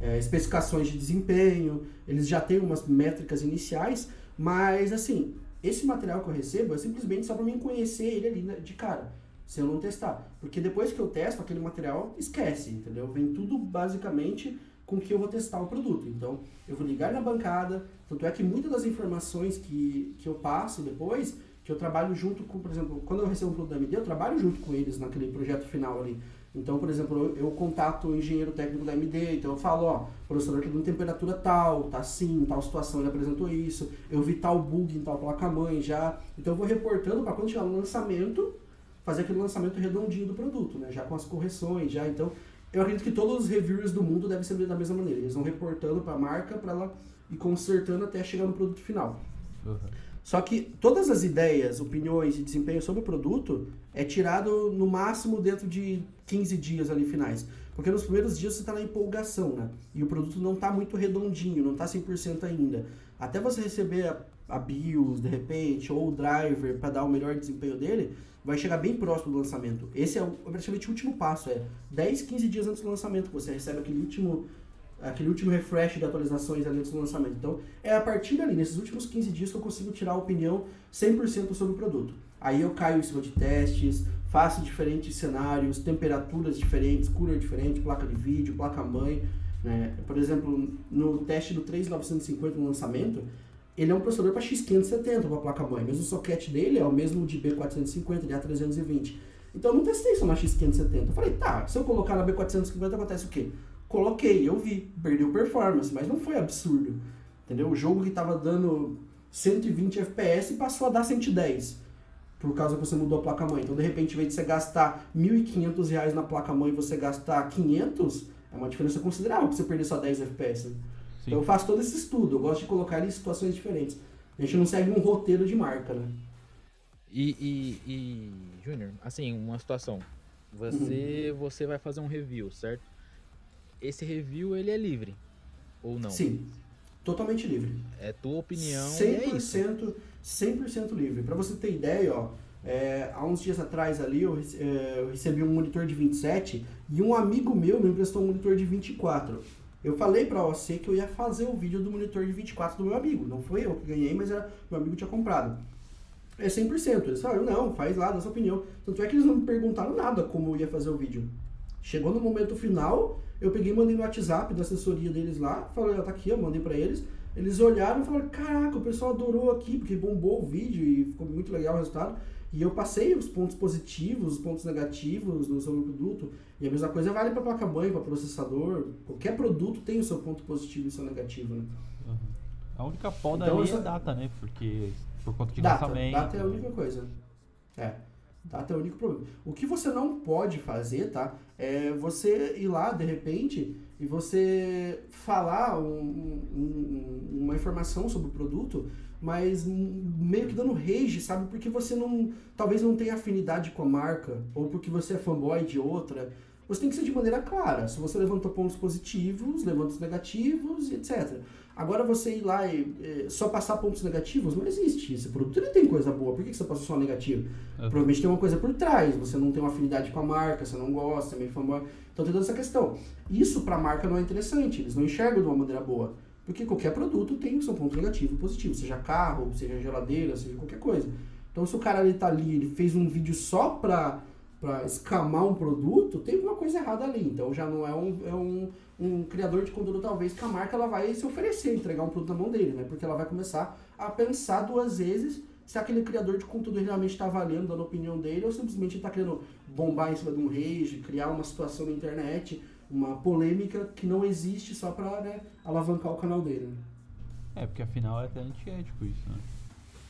é, especificações de desempenho, eles já têm umas métricas iniciais, mas assim, esse material que eu recebo é simplesmente só para mim conhecer ele ali né, de cara se eu não testar. Porque depois que eu testo aquele material, esquece, entendeu? Vem tudo basicamente com que eu vou testar o produto. Então, eu vou ligar na bancada, tanto é que muitas das informações que, que eu passo depois, que eu trabalho junto com, por exemplo, quando eu recebo um produto da AMD, eu trabalho junto com eles naquele projeto final ali. Então, por exemplo, eu, eu contato o engenheiro técnico da AMD, então eu falo, ó, o processador está dando temperatura tal, tá assim, tal situação, ele apresentou isso, eu vi tal bug em tal placa-mãe já. Então eu vou reportando para quando chegar no lançamento, fazer aquele lançamento redondinho do produto, né? Já com as correções, já. Então, eu acredito que todos os reviewers do mundo devem ser da mesma maneira. Eles vão reportando para a marca para ela ir consertando até chegar no produto final. Uhum. Só que todas as ideias, opiniões e desempenho sobre o produto é tirado no máximo dentro de 15 dias ali finais. Porque nos primeiros dias você está na empolgação, né? E o produto não está muito redondinho, não está 100% ainda. Até você receber a, a BIOS, de repente, ou o driver para dar o melhor desempenho dele, vai chegar bem próximo do lançamento. Esse é, o, é praticamente o último passo, é 10, 15 dias antes do lançamento que você recebe aquele último aquele último refresh de atualizações ali antes do lançamento. Então, é a partir dali, nesses últimos 15 dias, que eu consigo tirar a opinião 100% sobre o produto. Aí eu caio em cima de testes, faço diferentes cenários, temperaturas diferentes, cooler diferente, placa de vídeo, placa-mãe. Né? Por exemplo, no teste do 3950 no lançamento, ele é um processador para X570 para a placa-mãe, mas o socket dele é o mesmo de B450, de A320. Então eu não testei só na X570. Eu falei, tá, se eu colocar na B450 acontece o quê? Coloquei, eu vi, perdeu performance, mas não foi absurdo. Entendeu? O jogo que estava dando 120 FPS passou a dar 110. Por causa que você mudou a placa-mãe. Então, de repente, em vez de você gastar R$ 1.500 na placa-mãe e você gastar 500, é uma diferença considerável para você perder só 10 FPS. Então eu faço todo esse estudo, eu gosto de colocar ele em situações diferentes. A gente não segue um roteiro de marca, né? E, e, e Júnior, assim, uma situação. Você, uhum. você vai fazer um review, certo? Esse review, ele é livre, ou não? Sim, totalmente livre. É tua opinião 100%, é 100% livre. Para você ter ideia, ó, é, há uns dias atrás ali eu, é, eu, recebi um monitor de 27 e um amigo meu me emprestou um monitor de 24. Eu falei pra você que eu ia fazer o vídeo do monitor de 24 do meu amigo. Não foi eu que ganhei, mas era, meu amigo tinha comprado. É 100%. Eles falaram, não, faz lá, dá sua opinião. Tanto é que eles não me perguntaram nada como eu ia fazer o vídeo. Chegou no momento final, eu peguei mandei no WhatsApp da assessoria deles lá. Falei, ó, tá aqui, eu mandei pra eles. Eles olharam e falaram, caraca, o pessoal adorou aqui, porque bombou o vídeo e ficou muito legal o resultado. E eu passei os pontos positivos, os pontos negativos do o produto. E a mesma coisa vale para placa-mãe, para processador. Qualquer produto tem o seu ponto positivo e o seu negativo, né? Uhum. A única poda então, ali é data, né? Porque por conta de data, lançamento. Data é a única coisa. É. Data é o único problema. O que você não pode fazer, tá? É você ir lá, de repente, e você falar um, um, uma informação sobre o produto mas meio que dando rage, sabe? Porque você não. Talvez não tenha afinidade com a marca, ou porque você é fanboy de outra. Você tem que ser de maneira clara. Se você levantou pontos positivos, levanta os negativos etc. Agora você ir lá e, e, só passar pontos negativos, não existe. Esse produto ele tem coisa boa. Por que, que você passou só negativo? Uhum. Provavelmente tem uma coisa por trás. Você não tem uma afinidade com a marca, você não gosta, é meio fanboy. Então tem toda essa questão. Isso para a marca não é interessante. Eles não enxergam de uma maneira boa. Porque qualquer produto tem o seu ponto negativo e positivo. Seja carro, seja geladeira, seja qualquer coisa. Então se o cara ele tá ali, ele fez um vídeo só pra para escamar um produto, tem alguma coisa errada ali. Então já não é um, é um, um criador de conteúdo, talvez, que a marca ela vai se oferecer, entregar um produto na mão dele, né? Porque ela vai começar a pensar duas vezes se aquele criador de conteúdo realmente está valendo, dando a opinião dele, ou simplesmente está querendo bombar em cima de um rage, criar uma situação na internet, uma polêmica que não existe só para né, alavancar o canal dele. Né? É, porque afinal é até antiético isso, né?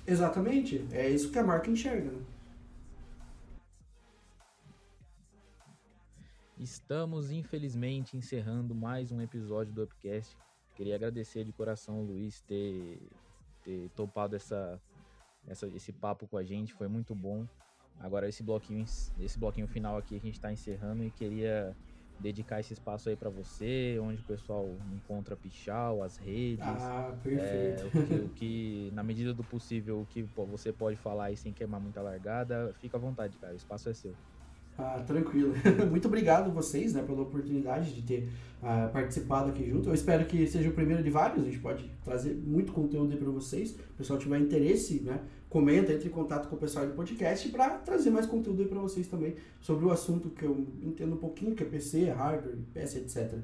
Exatamente. É isso que a marca enxerga, né? Estamos, infelizmente, encerrando mais um episódio do Upcast. Queria agradecer de coração o Luiz ter, ter topado essa, essa, esse papo com a gente, foi muito bom. Agora esse bloquinho, esse bloquinho final aqui a gente está encerrando e queria dedicar esse espaço aí para você, onde o pessoal encontra Pichal, as redes. Ah, perfeito. É, o, que, o, que, na medida do possível, o que você pode falar aí sem queimar muita largada, fica à vontade, cara. O espaço é seu. Ah, tranquilo. Muito obrigado vocês né, pela oportunidade de ter ah, participado aqui junto. Eu espero que seja o primeiro de vários. A gente pode trazer muito conteúdo aí para vocês. Se o pessoal tiver interesse, né, comenta, entre em contato com o pessoal do podcast para trazer mais conteúdo aí para vocês também sobre o assunto que eu entendo um pouquinho, que é PC, hardware, PS, etc.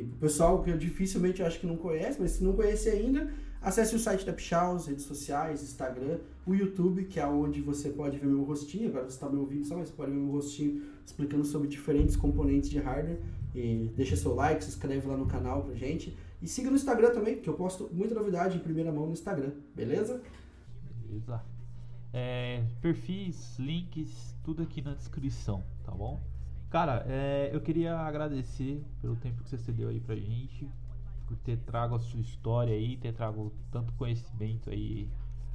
E o pessoal que eu dificilmente acho que não conhece, mas se não conhece ainda, Acesse o site da Pichal, as redes sociais, Instagram, o YouTube, que é onde você pode ver meu rostinho. Agora você está me ouvindo só, mas você pode ver meu rostinho explicando sobre diferentes componentes de hardware. E deixa seu like, se inscreve lá no canal pra gente. E siga no Instagram também, que eu posto muita novidade em primeira mão no Instagram, beleza? Beleza. É, perfis, links, tudo aqui na descrição, tá bom? Cara, é, eu queria agradecer pelo tempo que você cedeu aí pra gente por ter trago a sua história aí, ter trago tanto conhecimento aí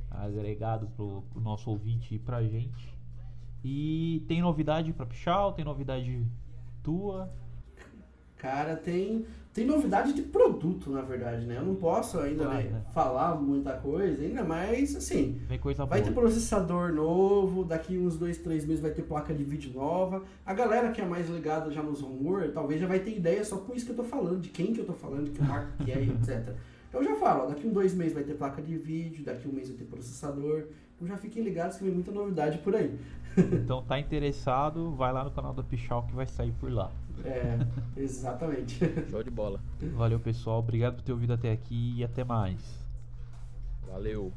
agregado pro, pro nosso ouvinte e pra gente. E tem novidade pra Pichal? Tem novidade tua? Cara, tem tem novidade de produto, na verdade, né? Eu não posso ainda claro, né, né? falar muita coisa ainda, mas assim. Vem coisa vai ter processador novo, daqui uns dois, três meses vai ter placa de vídeo nova. A galera que é mais ligada já nos rumor, talvez já vai ter ideia só com isso que eu tô falando, de quem que eu tô falando, de que marca que é, etc. Então eu já falo, ó, daqui uns dois meses vai ter placa de vídeo, daqui um mês vai ter processador. Então já fiquem ligados que vem muita novidade por aí. Então tá interessado, vai lá no canal da Pichal que vai sair por lá. É, exatamente. Show de bola. Valeu, pessoal. Obrigado por ter ouvido até aqui e até mais. Valeu.